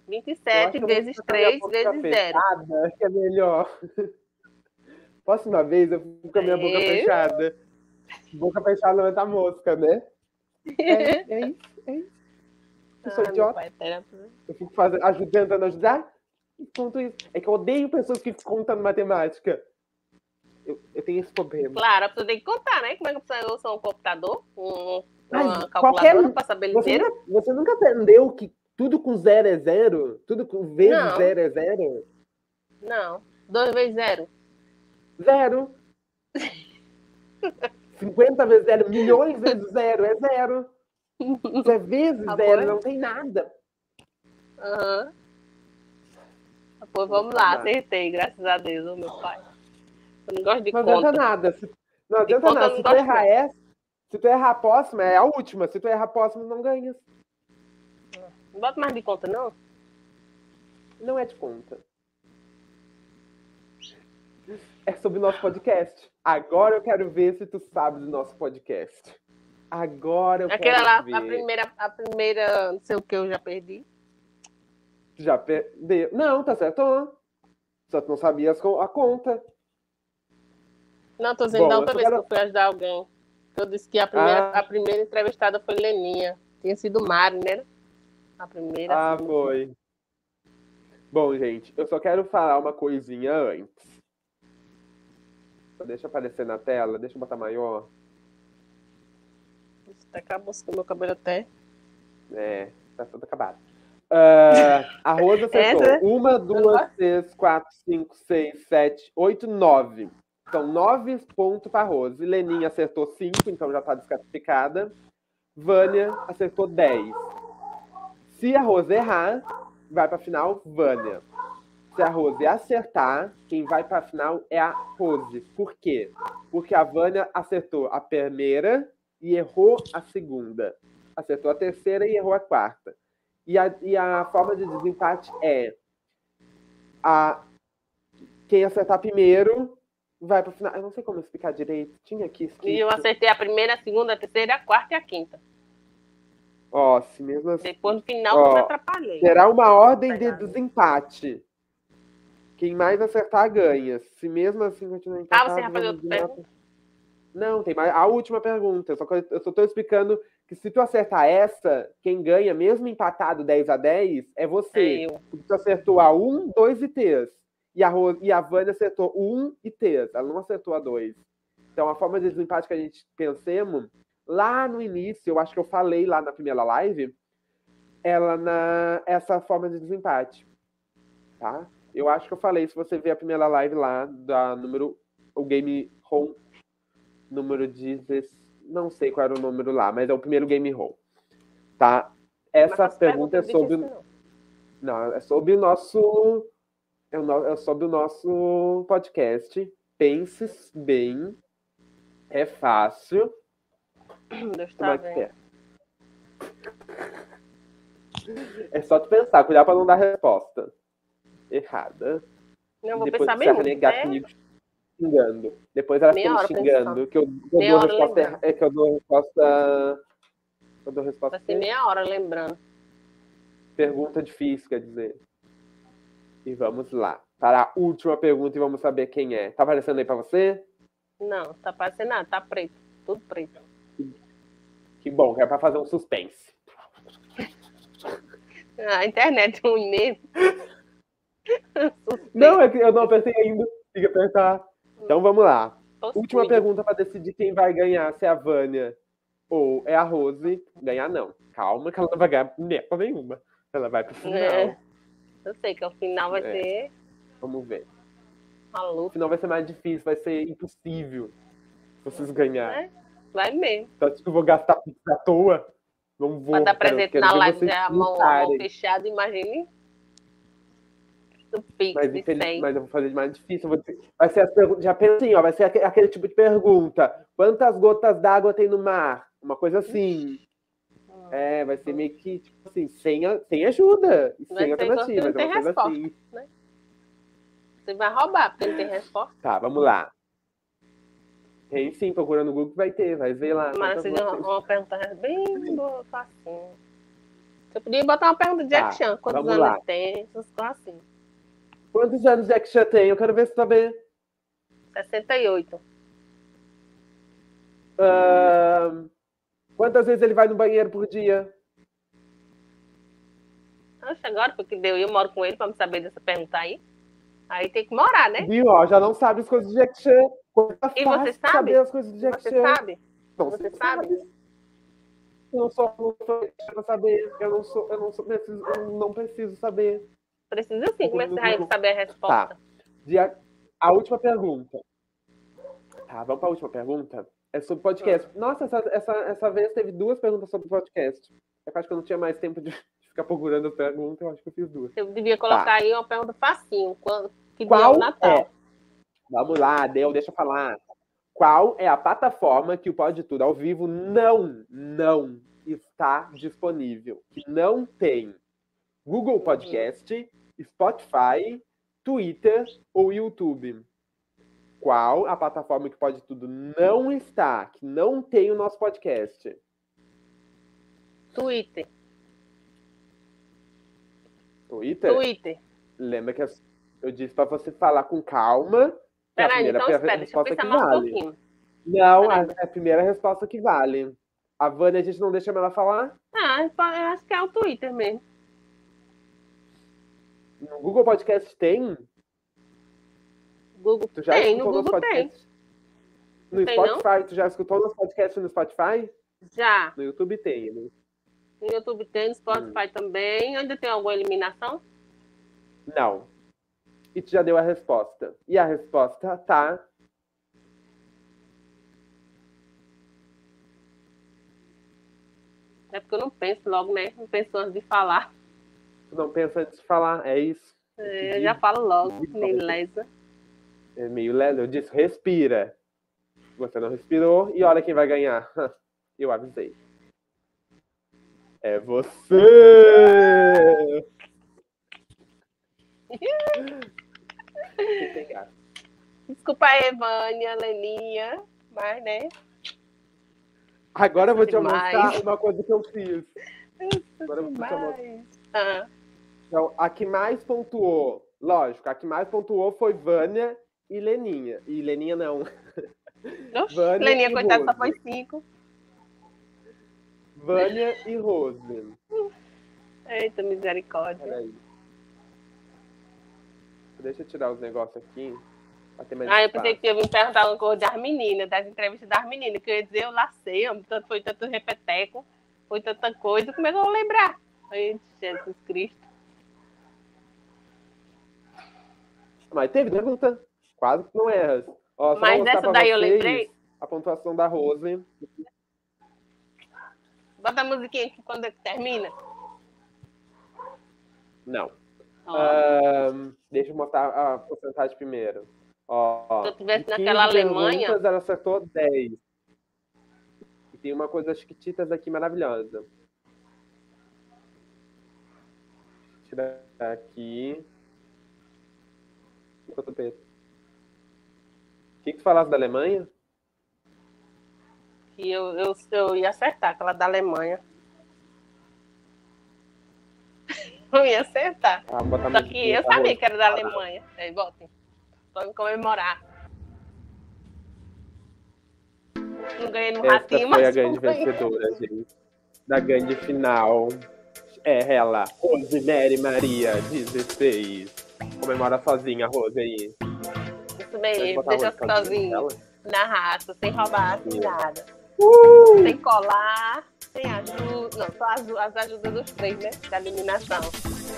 acho 27 que eu vou vezes ficar com a minha 3 boca vezes 0. fechada, Acho que é melhor. Próxima vez eu fico com a minha boca É. fechada. Boca fechada não é da mosca, né? É, é isso, é isso. Eu sou idiota. Eu fico fazendo, aju- tentando ajudar e conto isso. É que eu odeio pessoas que ficam contando matemática. Eu, eu tenho esse problema. Claro, a pessoa tem que contar, né? Como é que pessoa usa um computador, um, Mas uma qualquer- calculadora para saber Você, inteiro? nunca- você nunca aprendeu que tudo com zero é zero? Tudo com vezes Não. zero é zero? Não. 2 vezes 0. Zero. 50 vezes zero, milhões vezes zero, é zero. Isso é vezes Tá zero, não tem nada. Aham. Pô, vamos lá, Nada. acertei, graças a Deus, meu pai. Eu não gosto de Não adianta conta. nada. Se- não adianta nada. não Se tu errar essa, se tu errar a próxima, é a última. Se tu errar a próxima, não ganha. Não bota mais de conta, não? Não é de conta. É sobre o nosso podcast. Agora eu quero ver se tu sabe do nosso podcast. Agora eu Aquela quero lá, ver. a primeira, a primeira, não sei o que eu já perdi. Já perdeu. Não, tá certo. Só tu não sabias a conta. Não, tô dizendo Bom, da outra vez quero- que eu fui ajudar alguém. Eu disse que a primeira, Ah. a primeira entrevistada foi Leninha. Tinha sido Mari, né? A primeira. Ah, sim. foi. Bom, gente, eu só quero falar uma coisinha antes. Deixa aparecer na tela, deixa eu botar maior. Até acabou com o meu cabelo até. É, tá tudo acabado. Ah, a Rosa acertou. Essa- Uma, duas, três, quatro, cinco, seis, sete, oito, nove. Então, nove pontos para Rosa. Leninha acertou cinco, então já está desclassificada. Vânia acertou dez. Se a Rosa errar, vai para a final Vânia. Se a Rose acertar, quem vai para a final é a Rose. Por quê? Porque a Vânia acertou a primeira e errou a segunda. Acertou a terceira e errou a quarta. E a, e a forma de desempate é a quem acertar primeiro vai para o final. Eu não sei como explicar direito. Tinha aqui escrito. E eu acertei a primeira, a segunda, a terceira, a quarta e a quinta. Ó, se mesmo assim. Depois no final Ó, eu me atrapalhei. Terá uma ordem de desempate. Quem mais acertar ganha. Se mesmo assim continuar Ah, empatado... você vai fazer outra de pergunta? Não, tem mais. A última pergunta. Eu só, eu só tô explicando que se tu acertar essa, quem ganha, mesmo empatado 10 a 10, é você. É tu acertou a 1, 2 e 3. E a, Ro- e a Vânia acertou 1 e 3. Ela não acertou a 2. Então, a forma de desempate que a gente pensemos, lá no início, eu acho que eu falei lá na primeira live, ela na essa forma de desempate. Tá? Eu acho que eu falei, se você ver a primeira live lá, da número. O Game Home número 16. Não sei qual era o número lá, mas é o primeiro Game Home. Tá? Essa pergunta é sobre. não. Não, é sobre o nosso. É, é sobre o nosso podcast. Pense bem. É fácil. Deus tá é vendo. é? É só tu pensar, cuidar pra não dar resposta errada. Não, vou Depois pensar bem muito. né? comigo xingando. Depois ela fica me xingando. Que eu, que eu dou resposta lembrando. É que eu dou resposta. Eu dou resposta. Vai ser meia hora lembrando. Pergunta difícil, quer dizer. E vamos lá. Para a última pergunta e vamos saber quem é. Tá aparecendo aí pra você? Não, tá parecendo nada, tá preto. Tudo preto. Que bom, que é pra fazer um suspense. Ah, A internet é ruim mesmo. Não, é que eu não apertei ainda. Tem que apertar. Então vamos lá. Última pergunta para decidir quem vai ganhar, se é a Vânia ou é a Rose. Ganhar não. Calma que ela não vai ganhar merda nenhuma. Ela vai pro final. É. Eu sei que o final vai É. ser Vamos ver. uma O final vai ser mais difícil, vai ser impossível vocês ganharem. né? Vai mesmo. Então, tipo, eu vou gastar pix à toa. Não vou. Pra dar quero- presente na live já a mão, a mão fechada, imagine. Pix Mas, infeliz- 100. mas eu vou fazer de mais difícil. dizer- Vai ser as perguntas. Já pensa assim, ó. Vai ser aque- aquele tipo de pergunta. Quantas gotas d'água tem no mar? Uma coisa assim. É, vai ser meio que, tipo assim, sem, sem ajuda. Vai Sem que É não uma tem coisa resposta. assim. Você vai roubar, porque não tem resposta. Tá, vamos lá. Sim, procura no Google que vai ter, vai ver lá. Mas gotas uma, uma pergunta bem boa, facinho. Você podia botar uma pergunta de Tá, Jack Chan. Quantos anos lá. tem? Essas coisas assim. Quantos anos Jack Chan tem? Eu quero ver se saber. 68. Ahn, quantas vezes ele vai no banheiro por dia? Oxe, agora foi que deu. Eu moro com ele pra me saber dessa pergunta aí. Aí tem que morar, né? Viu? Ó, já não sabe as coisas de Jack Chan. Coisa E você sabe? saber as coisas do Jack Você Chan. sabe? Não, Você sabe? Eu não sou pra saber. Eu não sou, eu não sou preciso, eu não preciso saber. Precisa sim. É você vai saber a resposta? Tá. A, a última pergunta. Tá, vamos para a última pergunta. É sobre podcast. Nossa, essa, essa, essa vez teve duas perguntas sobre podcast. Eu acho que eu não tinha mais tempo de ficar procurando as perguntas, eu acho que eu fiz duas. Eu devia colocar aí uma pergunta facinho. Quando, que é Qual o Natal? é? Vamos lá, deu, deixa eu falar. Qual é a plataforma que o Pode Tudo ao vivo não, não está disponível? Que não tem Google Podcast, Spotify, Twitter ou YouTube? Qual a plataforma que Pode Tudo não está, que não tem o nosso podcast? Twitter. Twitter? Twitter. Lembra que eu disse para você falar com calma. A Peraí, então pe- espera, deixa eu resposta pensar mais um vale. pouquinho. Não, a, é a primeira resposta que vale. A Vânia, a gente não deixa ela falar? Ah, eu acho que é o Twitter mesmo. No Google Podcast tem? Google Tu já tem, no Google tem. No Tem, não? Spotify, tu já escutou nosso podcast no Spotify? Já. No YouTube tem. né? No YouTube tem, no Spotify Hum. também. Ainda tem alguma eliminação? Não. E tu já deu a resposta. E a resposta tá. É porque eu não penso logo, né? Não penso antes de falar. Tu não pensa antes de falar, é isso. É, Eu já falo logo, nem lesa. É meio lento. Eu disse, respira. Você não respirou e olha quem vai ganhar. Eu avisei. É você! Desculpa aí, Vânia, Leninha, mas, né? Agora eu vou te Demais. mostrar uma coisa que eu fiz. Agora eu vou te mostrar. Ah, Então, a que mais pontuou, lógico, a que mais pontuou foi Vânia e Leninha. E Leninha não. oxe, Vânia Leninha, coitada, só foi cinco. Vânia e Rose. Eita, misericórdia. Peraí. Deixa eu tirar os negócios aqui. ter mais Ah, eu pensei espaço. que ia me perguntar uma coisa das meninas, das entrevistas das meninas, que eu ia dizer, eu lacei, tanto, foi tanto repeteco, foi tanta coisa, como é que eu vou lembrar? Ai, Jesus Cristo. Mas teve pergunta. Quase que não erras. Ó, só Mas essa daí eu lembrei. A pontuação da Rose. Bota a musiquinha aqui quando é termina. Não. Deixa eu mostrar a porcentagem primeiro. Ó, Se eu tivesse naquela 15 Alemanha- ela acertou 10. E tem uma coisa chiquititas aqui maravilhosa. Tirar aqui. Enquanto Pedro. O que, que tu falasse da Alemanha? que eu, eu, eu ia acertar, aquela da Alemanha. Eu ia acertar. Ah, Só que eu sabia que era da Alemanha. Aí, botem. Pra me comemorar. Não ganhei no Essa ratinho, foi a mas grande ganhei. vencedora, gente. Da grande final. É ela, Rose Mary Maria, 16. Comemora sozinha, Rose aí. Isso mesmo, deixa dela? Na raça, sem roubar, sem nada. Uh! Sem colar, sem ajuda. Não, só as, as ajudas dos três, né? Da eliminação.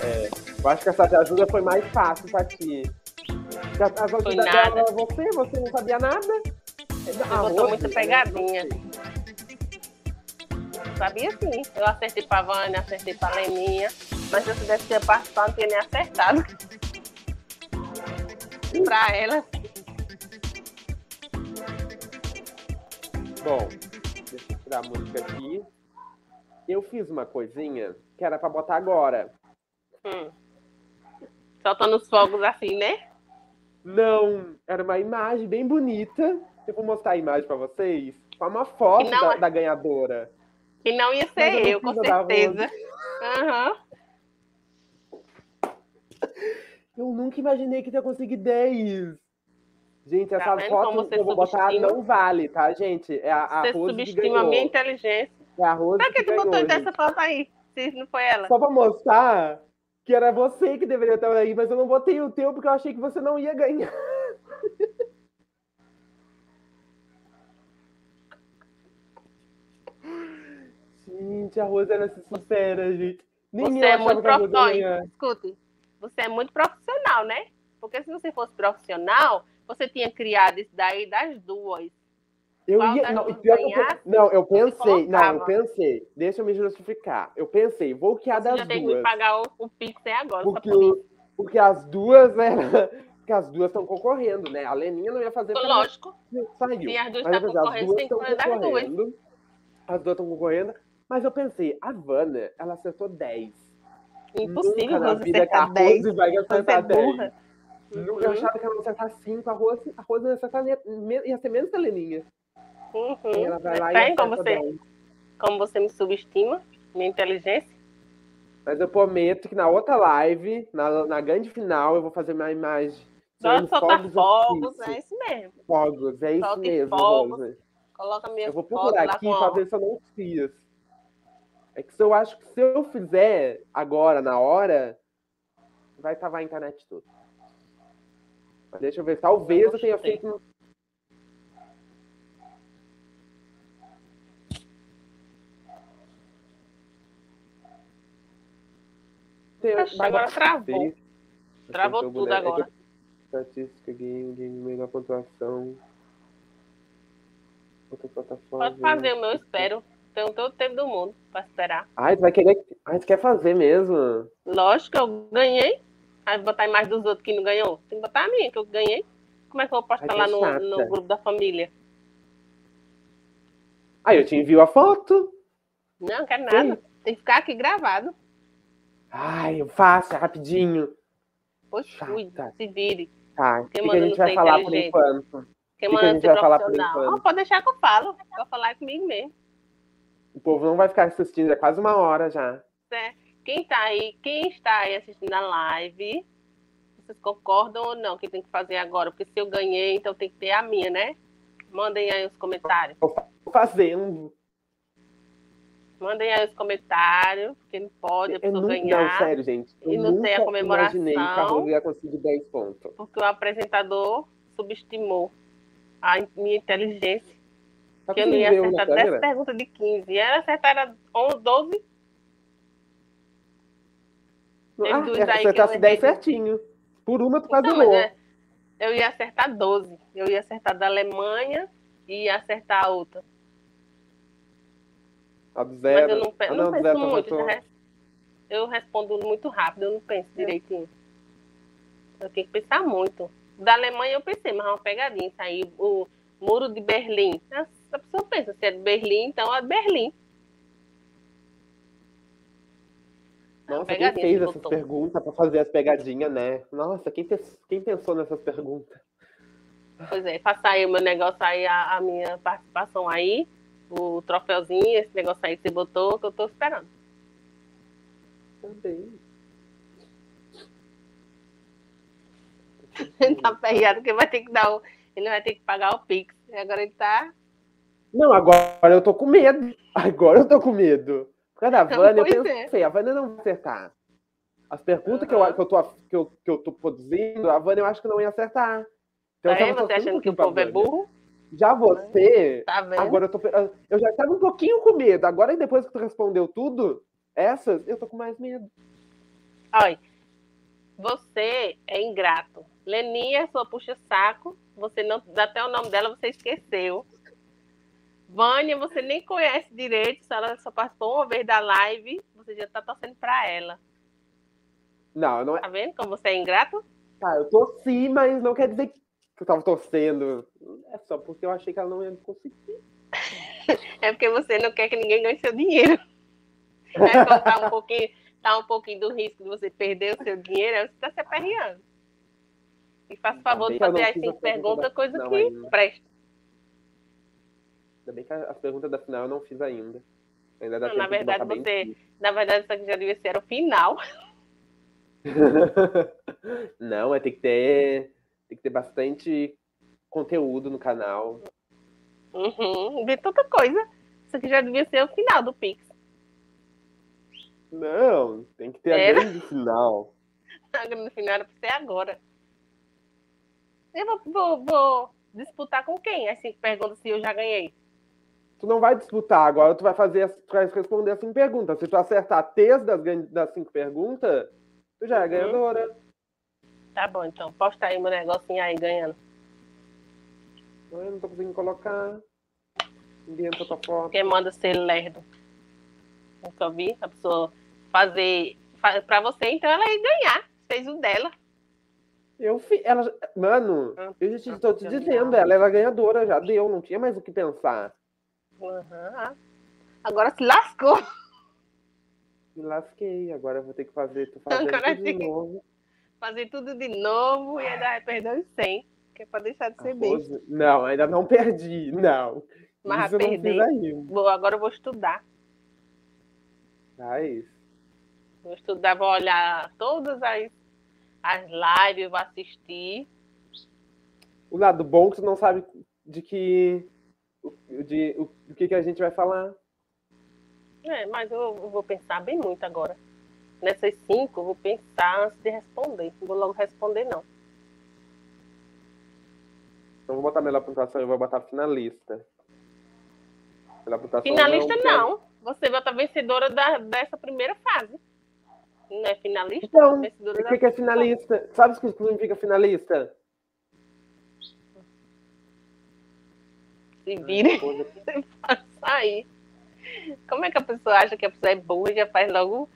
É, eu acho que essa de ajuda foi mais fácil pra ti. As as ajudas nada. dela era você, você não sabia nada. A botou Rose, muita né, pegadinha. Sabia sim. Eu acertei pra Vânia, acertei pra Leninha. Mas se eu tivesse ter participado, não tinha nem acertado. pra ela. Bom, deixa eu tirar a música aqui. Eu fiz uma coisinha que era pra botar agora. Hum. Soltando os fogos assim, né? Não, era uma imagem bem bonita. Eu vou mostrar a imagem pra vocês. Com uma foto não da, é- da ganhadora. Que não ia ser não eu, com certeza. Aham. Eu nunca imaginei que ia conseguir 10. Gente, Tá essa foto que eu vou botar não vale, tá, gente? É a, a Você subestima a minha inteligência. É a Rose. Pra que, que tu botou hoje. essa foto aí? Se não foi ela. Só pra mostrar que era você que deveria estar aí, mas eu não botei o teu porque eu achei que você não ia ganhar. gente, a Rose era sincera, gente. Você é muito profissional. Escute, você é muito profissional, né? Porque se você fosse profissional, você tinha criado isso daí das duas. Eu ia. Não, e duas pior que eu, ganhasse, não, eu pensei. Não, eu pensei. Deixa eu me justificar. Eu pensei, vou que a das já tem que duas. pagar o, o Pix aí agora. Porque, por isso. porque as duas, né? Porque as duas estão concorrendo, né? A Leninha não ia fazer Lógico, saiu. se as duas estão eu pensei, as concorrendo, duas tem que fazer das duas. As duas estão concorrendo. Mas eu pensei, a Vanna, ela acertou 10. Impossível Nunca você acertar 10. Rose vai Você é acertar 10. burra. Nunca eu Uhum, achava que ela ia acertar 5. A Rose, a Rose ia, acertar, ia ser menos que a Leninha. Uhum. Ela vai lá e como você, 10. como você me subestima, minha inteligência? Mas eu prometo que na outra live, na, na grande final, eu vou fazer uma imagem. Só tirando soltar fogos é isso mesmo. Fogos, é isso Solte mesmo, fogos. Coloca minha Eu vou procurar aqui com pra a... ver se eu não fiz. É que se eu acho que se eu fizer agora, na hora, vai travar a internet tudo. Mas deixa eu ver. Talvez eu tenha gostei. feito. Acho agora travou. Travou tudo boneco. agora. Estatística, game, game, melhor pontuação. Outra plataforma. Pode fazer o meu, eu espero. Tenho todo o tempo do mundo pra esperar. Ai, tu vai querer. Ai, tu quer fazer mesmo? Lógico eu ganhei. Aí vou botar a imagem dos outros que não ganhou. Tem que botar a minha, que eu ganhei. Como é que eu vou postar Ai, lá no, no grupo da família? Aí eu te envio a foto. Não, quero nada. Tem que ficar aqui gravado. Ai, eu faço, é rapidinho. Chata. cuida, se vire. Tá, o que, que a gente não vai falar por enquanto? Quem Que que a gente vai falar por enquanto? Ah, pode deixar que eu falo. Vou falar comigo mesmo. O povo não vai ficar assistindo, é quase uma hora já. Quem tá aí, quem está aí assistindo a live, vocês concordam ou não que tem que fazer agora? Porque se eu ganhei, então tem que ter a minha, né? Mandem aí os comentários. Tô fazendo. Mandem aí os comentários, porque não pode a pessoa nunca, ganhar, não, sério, gente. Eu e não tem a comemoração. imaginei que a ia conseguir 10 pontos. porque o apresentador subestimou a minha inteligência. Tá que eu não ia acertar 10 câmera? perguntas de 15. E ela acertar 11, 12. Teve Ah, duas é, aí você que eu tá 10 errei. certinho. Por uma, tu quase Não, errou. é, eu ia acertar 12. Eu ia acertar da Alemanha e ia acertar a outra. A do zero. Mas eu não, pe- não do penso tu muito. já res- Eu respondo muito rápido, eu não penso É. direitinho. Eu tenho que pensar muito. Da Alemanha eu pensei, mas é uma pegadinha. Aí, o muro de Berlim. A pessoa pensa, se é de Berlim, então é de Berlim. É Nossa, quem fez essas perguntas pra fazer as pegadinhas, né? Nossa, quem, quem pensou nessas perguntas? Pois é, faça aí o meu negócio aí, a, a minha participação aí, o troféuzinho, esse negócio aí que você botou, que eu tô esperando. Também. Ele tá perreado porque vai ter que dar o. Ele vai ter que pagar o Pix. E agora ele tá. Não, agora eu tô com medo. Agora eu tô com medo. Por causa da Vânia, eu Pois é. pensei, a Vânia não vai acertar. As perguntas que, eu, que, eu tô, que, eu, que eu tô produzindo, a Vânia eu acho que não ia acertar. Então, tava você achando que o povo é burro? Já você, Tá vendo? agora eu tô. Eu já tava um pouquinho com medo. Agora, depois que tu respondeu tudo, essas, eu tô com mais medo. Olha, você é ingrato. Leninha é sua puxa-saco. Você não. Até o nome dela você esqueceu. Vânia, você nem conhece direito. Se ela só participou uma vez da live, você já tá torcendo pra ela. Não, não é. Tá vendo como você é ingrato? Tá, eu torci, mas não quer dizer que eu tava torcendo. É só porque eu achei que ela não ia conseguir. É porque você não quer que ninguém ganhe seu dinheiro. É quando tá um pouquinho, tá um pouquinho do risco de você perder o seu dinheiro, você tá se aperreando. E faça o favor de que fazer as cinco perguntas, coisa que ainda. presta. Ainda bem que as perguntas da final eu não fiz ainda. Ainda dá Não, na verdade, você-. Na verdade, isso aqui já devia ser o final. não, é tem que ter. Tem que ter bastante conteúdo no canal. Uhum, vi tanta coisa. Isso aqui já devia ser o final do Pix. Não, tem que ter Era? a grande final. No final era pra ser agora. Eu vou, vou- vou disputar com quem? As cinco perguntas se eu já ganhei. tu não vai disputar, agora tu vai fazer, tu vai responder as cinco perguntas. Se tu acertar três das, das cinco perguntas, tu já é Uhum. Tá bom, então. Posta aí meu negocinho aí ganhando. Eu não tô conseguindo colocar. Entrou tua foto. Quem manda ser lerdo. Nunca vi a pessoa fazer fa- pra você, então ela ia ganhar. Fez o dela. Eu fi... ela... Mano, Ah, eu já te, tô te dizendo, ela era ganhadora, já deu, não tinha mais o que pensar. Aham. Agora se lascou. Me lasquei, agora eu vou ter que fazer, tu fazendo Agora tudo de novo. Fazer tudo de novo e ainda vai perder os 100. Que é pra deixar de ser besta. Arroz- Não, ainda não perdi, não. Mas Isso ainda. Vou, agora eu vou estudar. Ah, é isso. Vou estudar, vou olhar todas as, as lives, vou assistir. O lado bom é que tu não sabe de que. De, o, do que, que a gente vai falar. É, mas eu, eu vou pensar bem muito agora. Nessas cinco, eu vou pensar antes de responder. Não vou logo responder, não. Então vou botar melhor pontuação, eu vou botar finalista. Melhor pontuação Finalista, que- não. Você vai estar vencedora da, dessa primeira fase. Não é finalista? Então, vencedora o da que, que é finalista? Sabe o que significa finalista? Se vire sair. Como é que a pessoa acha que a pessoa é boa e já faz logo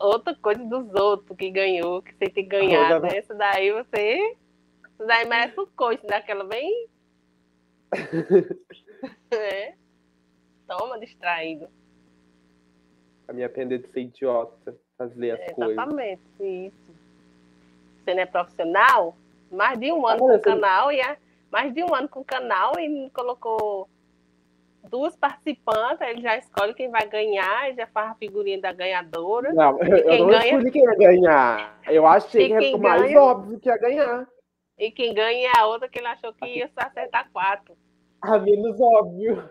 outra coisa dos outros que ganhou, que você tem que ganhar, né? Isso daí você. Isso daí merece um coice daquela bem. é. Toma, distraído. A me arrepender de ser idiota, fazer as É, coisas. exatamente, isso. Você não é profissional? Mais de um ano Ah, com o canal e a- mais de um ano com o canal e colocou duas participantes, ele já escolhe quem vai ganhar, e já faz a figurinha da ganhadora. Não, eu quem não ganha? escolhi quem ia ganhar. Eu achei que era o mais ganha? óbvio que ia ganhar. E quem ganha é a outra que ele achou que ia só acertar quatro. A menos óbvio.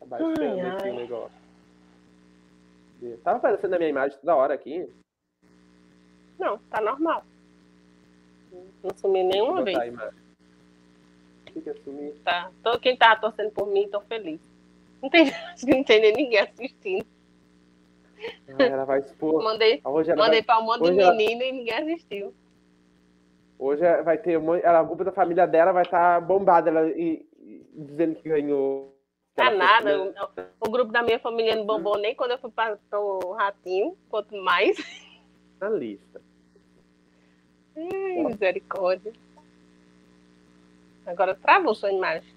Tá baixando Ai, aqui ai. o negócio. Tava aparecendo na minha imagem toda hora aqui. Não, tá normal. Não eu nenhuma vez. O sumir? Tá. Todo, quem tava torcendo por mim, tô feliz. Não tem, acho que não tem nem ninguém assistindo. Ah, ela vai expor. Mandei, ela mandei vai, pra um monte de ela- menino e ninguém assistiu. hoje vai ter um monte, ela, a grupo da família dela vai estar bombada ela, e, e dizendo que ganhou. Tá nada. foi- O, o grupo da minha família não bombou nem quando eu fui para o ratinho, quanto mais. Na lista. Ai, misericórdia. Agora travou sua imagem.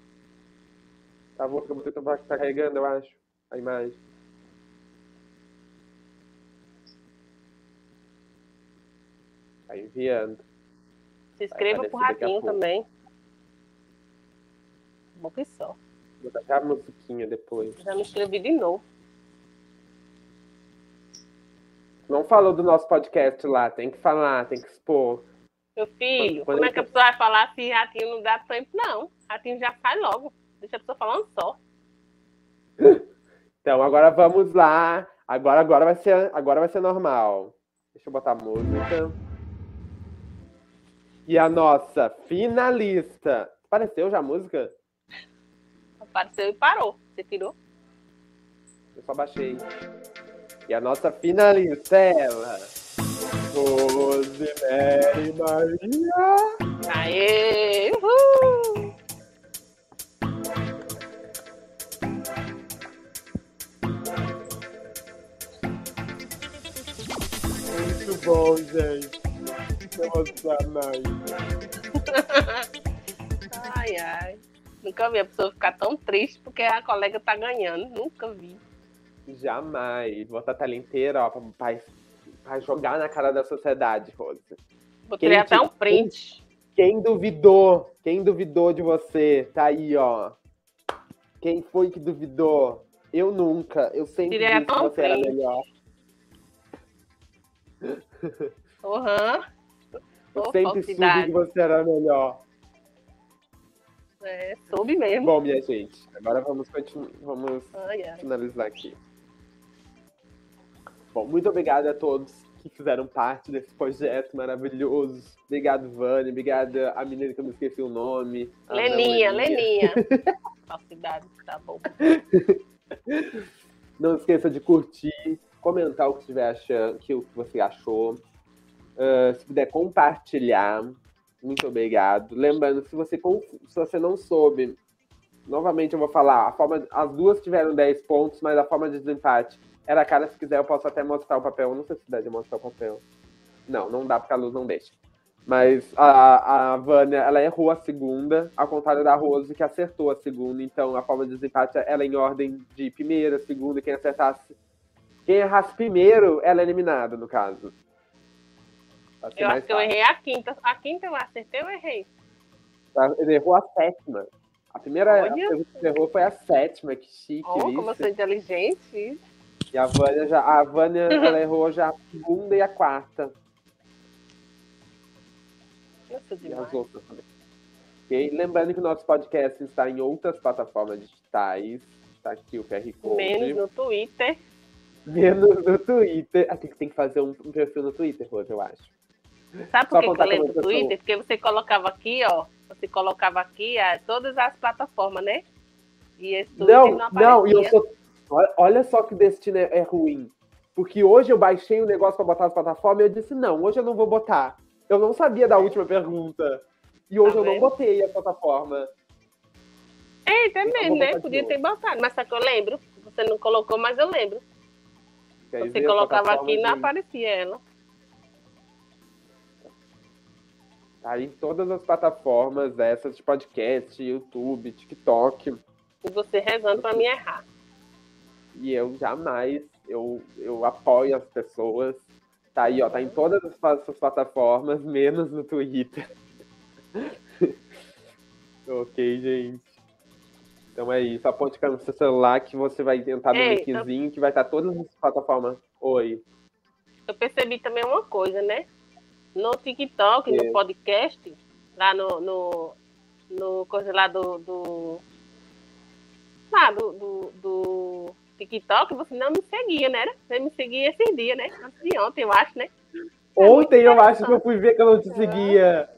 Tá bom, que você tá carregando, eu acho, a imagem. Tá enviando. Se inscreva pro ratinho também. Bom que só. Vou botar até a musiquinha depois. Já me inscrevi de novo. Não falou do nosso podcast lá, tem que falar, tem que expor. Meu filho, Quando como é que a pessoa vai falar se ratinho não dá tempo? Não. Ratinho já sai logo. Deixa a pessoa falando só. Então agora vamos lá. Agora, agora vai ser, agora vai ser normal. Deixa eu botar a música. E a nossa finalista. Apareceu já a música? Apareceu e parou. Você tirou? Eu só baixei. E a nossa finalista é ela. Rosemary Maria. Aê! Uhul! Muito bom, gente. Nossa, mãe. Ai, ai. Nunca vi a pessoa ficar tão triste porque a colega tá ganhando. Nunca vi. Jamais. Botar a tela inteira, ó, pra, pra- pra jogar na cara da sociedade, Rose. Vou Quem até te- um print. Quem duvidou? Quem duvidou de você? Tá aí, ó. Quem foi que duvidou? Eu nunca. Eu sempre Tirei disse que você era print. melhor. Aham. Eu Ô, sempre soube falsidade. que você era melhor. É, soube mesmo. Bom, minha gente, agora vamos, continu- vamos finalizar aqui. Bom, muito obrigado a todos que fizeram parte desse projeto maravilhoso. Obrigado, Vânia. Obrigada a menina que eu me esqueci o nome. Leninha, Leninha. Falsidade, tá bom. Não esqueça de curtir, comentar o que, tiver achando, que, o que você achou. Uh, se puder compartilhar, muito obrigado. Lembrando, se você, se você não soube, novamente eu vou falar, a forma, as duas tiveram 10 pontos, mas a forma de desempate era cara, se quiser eu posso até mostrar o papel. Eu não sei se dá de mostrar o papel. Não, não dá porque a luz não deixa. Mas a, a Vânia, ela errou a segunda, ao contrário da Rose, que acertou a segunda. Então, a forma de desempate, ela é em ordem de primeira, segunda. Quem acertasse... Quem errasse primeiro, ela é eliminada, no caso. Eu acho que eu errei a quinta. A quinta eu acertei ou errei? Tá, ele errou a sétima. A primeira Olha. que você errou foi a sétima, que chique. Oh, como eu sou inteligente. E a Vânia, já, a Vânia ela errou já a segunda e a quarta. E as outras também. Okay? Lembrando que o nosso podcast está em outras plataformas digitais. Está aqui o QR Code. Menos no Twitter. Menos no Twitter. Ah, tem, tem que fazer um, um perfil no Twitter, Rose, eu acho. Sabe por que, que eu lembro do Twitter? Porque você colocava aqui, ó. Você colocava aqui é, todas as plataformas, né? E esse Twitter não, não, não e eu sou. Olha só que destino é, é ruim. Porque hoje eu baixei o um negócio para botar as plataformas e eu disse, não, hoje eu não vou botar. Eu não sabia da última pergunta. E hoje tá eu não botei a plataforma. É, também, né? Podia ter botado. Mas só que eu lembro. Você não colocou, mas eu lembro. Você colocava aqui e não aparecia ela. Tá em todas as plataformas essas de podcast, YouTube, TikTok. E você rezando para mim errar. E eu jamais, eu, eu apoio as pessoas. Tá aí, ó, tá em todas as, plataformas, menos no Twitter. ok, gente. Então é isso. Aponte no seu celular que você vai tentar no linkzinho eu... que vai estar todas as plataformas. Oi. Eu percebi também uma coisa, né? no TikTok, é. no podcast, lá no, no, no coisa lá do, do lá do, do, do, TikTok, você não me seguia, né? Você me seguia esses dias, né? Antes de ontem, eu acho, né? É ontem eu acho que eu fui ver que eu não te seguia.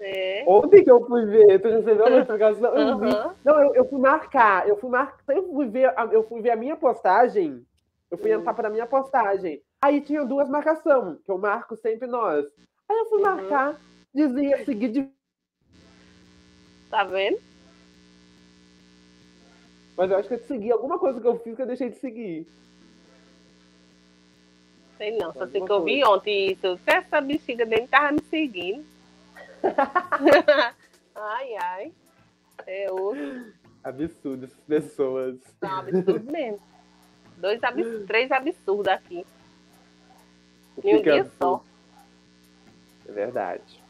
É. Ontem que eu fui ver, tu recebeu a notificação? Eu vi. Não, eu, eu fui marcar, eu fui marcar, eu fui ver, eu fui ver a minha postagem, eu fui uhum. entrar para a minha postagem. Aí tinha duas marcações, que eu marco sempre nós. Aí eu fui uhum. marcar, dizia seguir de. Tá vendo? Mas eu acho que eu segui alguma coisa que eu fiz que eu deixei de seguir. Sei não, só sei que eu vi ontem isso. Se essa bexiga dele tava me seguindo. ai, ai. É outro. Absurdo essas pessoas. Não, absurdo mesmo. Dois absurdos, três absurdos aqui. Em um dia só. É verdade.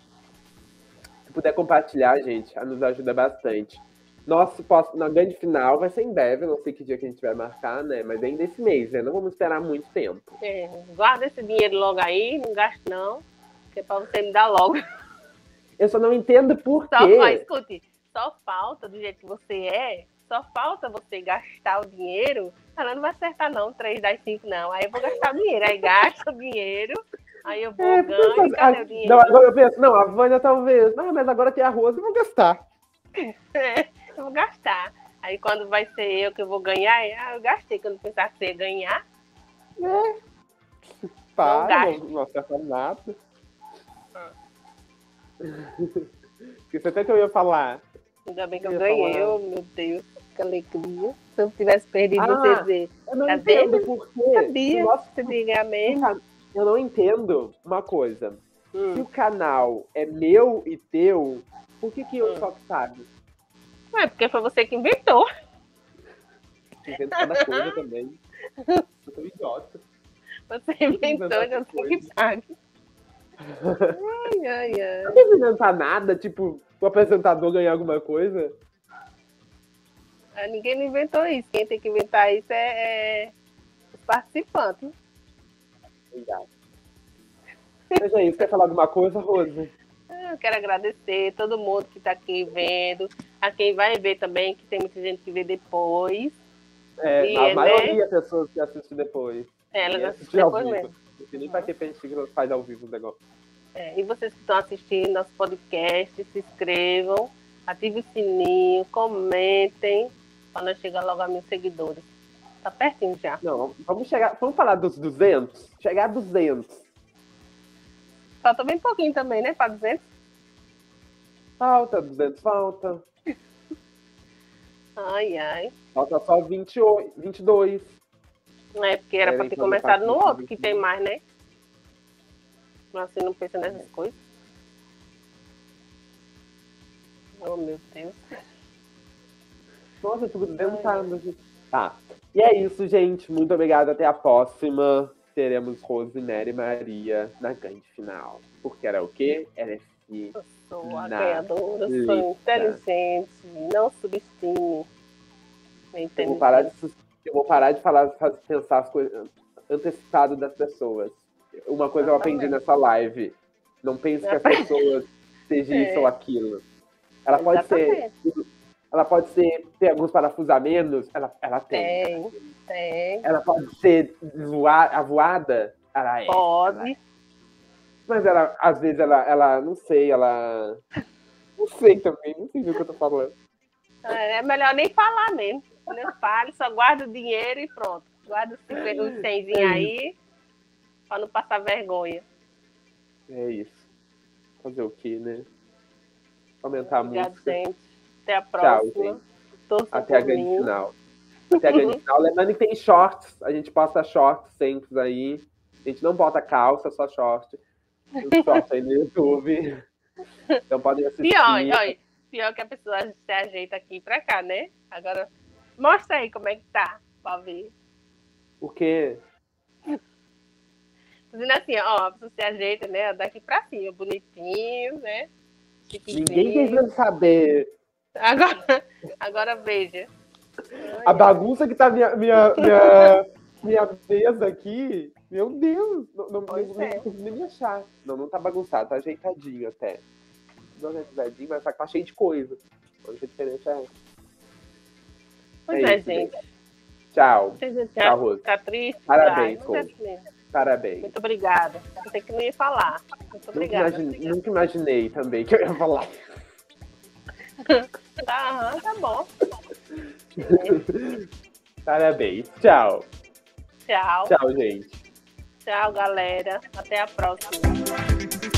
Se puder compartilhar, gente, nos ajuda bastante. Nosso na grande final vai ser em breve, não sei que dia que a gente vai marcar, né? Mas ainda esse mês, né? Não vamos esperar muito tempo. É, guarda esse dinheiro logo aí, não gaste não, que é pra você me dar logo. Eu só não entendo por só, quê. Só, escute, só falta, do jeito que você é, só falta você gastar o dinheiro. Ela não vai acertar não, 3 das 5 não. Aí eu vou gastar o dinheiro, aí gasta o dinheiro Aí eu vou, é, ganho, cadê a, o dinheiro? Não, agora eu penso, não, a Vânia talvez. Não, mas agora tem arroz, eu vou gastar. É, eu vou gastar. Aí quando vai ser eu que eu vou ganhar, ah, eu gastei, quando pensar que você ia ganhar. É. Para, não, não acerta nada. Ah. que você até que eu ia falar. Ainda bem que eu, eu ganhei, oh, meu Deus, que alegria. Se eu tivesse perdido ah, você. Eu não Cadê? entendo por quê. Sabia, você diga mesmo eu não entendo uma coisa. Hum. Se o canal é meu e teu, por que, que eu hum. só sabe? É porque foi você que inventou. Invento cada coisa também. Eu sou idiota. Você inventou, já sei que sabe. Ai, ai, ai. Não inventar nada, tipo, o apresentador ganhar alguma coisa? Ah, ninguém inventou isso. Quem tem que inventar isso é, é os participantes. Obrigado. Seja isso, quer falar alguma coisa, Rose? Eu quero agradecer todo mundo que está aqui vendo, a quem vai ver também, que tem muita gente que vê depois. É, e, a né? maioria das pessoas que assistem depois. É, elas assistem depois mesmo. Não sei nem pra que a gente faz ao vivo o negócio. É, e vocês que estão assistindo nosso podcast, se inscrevam, ativem o sininho, comentem, para nós chegar logo a mil seguidores. Tá pertinho já. Não, vamos chegar. Vamos falar dos 200? Chegar a 200. Falta bem pouquinho também, né? Para 200. Falta, 200 falta. Ai, ai. Falta só 28, 22. É, porque era para ter começado no outro, que tem mais, né? Mas você não pensa nessas coisas. Oh, meu Deus. Nossa, eu fico tentando. Tá. E é isso, gente. Muito obrigado. Até a próxima. Teremos Rosemary e Maria na grande final. Porque era o quê? Era esse. Sou a ganhadora, sou inteligente. Não subestime. Eu vou parar de, eu vou parar de falar, pensar as coisas antecipado das pessoas. Uma coisa eu aprendi nessa live. Não pense que as pessoas sejam isso ou aquilo. Ela pode ser ela pode ser ter alguns parafusamentos, ela, ela tem. Tem, tem. Ela pode ser voar, avoada, ela é. Pode. Ela Mas ela, às vezes, ela, ela, não sei, ela. Não sei também, não sei o que eu tô falando. É, é melhor nem falar mesmo. Não fale, só guarda o dinheiro e pronto. Guarda os 100 é aí, pra não passar vergonha. É isso. Fazer o quê, né? Aumentar a música. Gente. Até a próxima. Tchau, Até a grande final. Até a grande final. Lembrando que tem shorts. A gente posta shorts sempre aí. A gente não bota calça, só short. Os shorts aí no YouTube. Então podem assistir. Pior, pior, pior que a pessoa se ajeita aqui pra cá, né? Agora, mostra aí como é que tá, pra ver. O quê? Dizendo assim, ó, a pessoa se ajeita, né? Daqui pra cima, bonitinho, né? Ninguém quer saber Agora, agora veja. A bagunça que tá minha, minha, minha, minha mesa aqui, meu Deus, não, não, não, é. não nem me achar. Não, não tá bagunçado, tá ajeitadinho até. Não é ajeitadinho, mas tá, tá cheio de coisa. A única diferença é. Pois é, é isso, gente. Tchau. Tchau, Rose. Tá triste? Parabéns, Rose. Parabéns. Muito obrigada. Sei que não ia falar. Muito obrigada. Nunca imaginei, nunca imaginei também que eu ia falar. tá, tá bom. Parabéns. Tchau. Tchau. Tchau, gente. Tchau, galera. Até a próxima.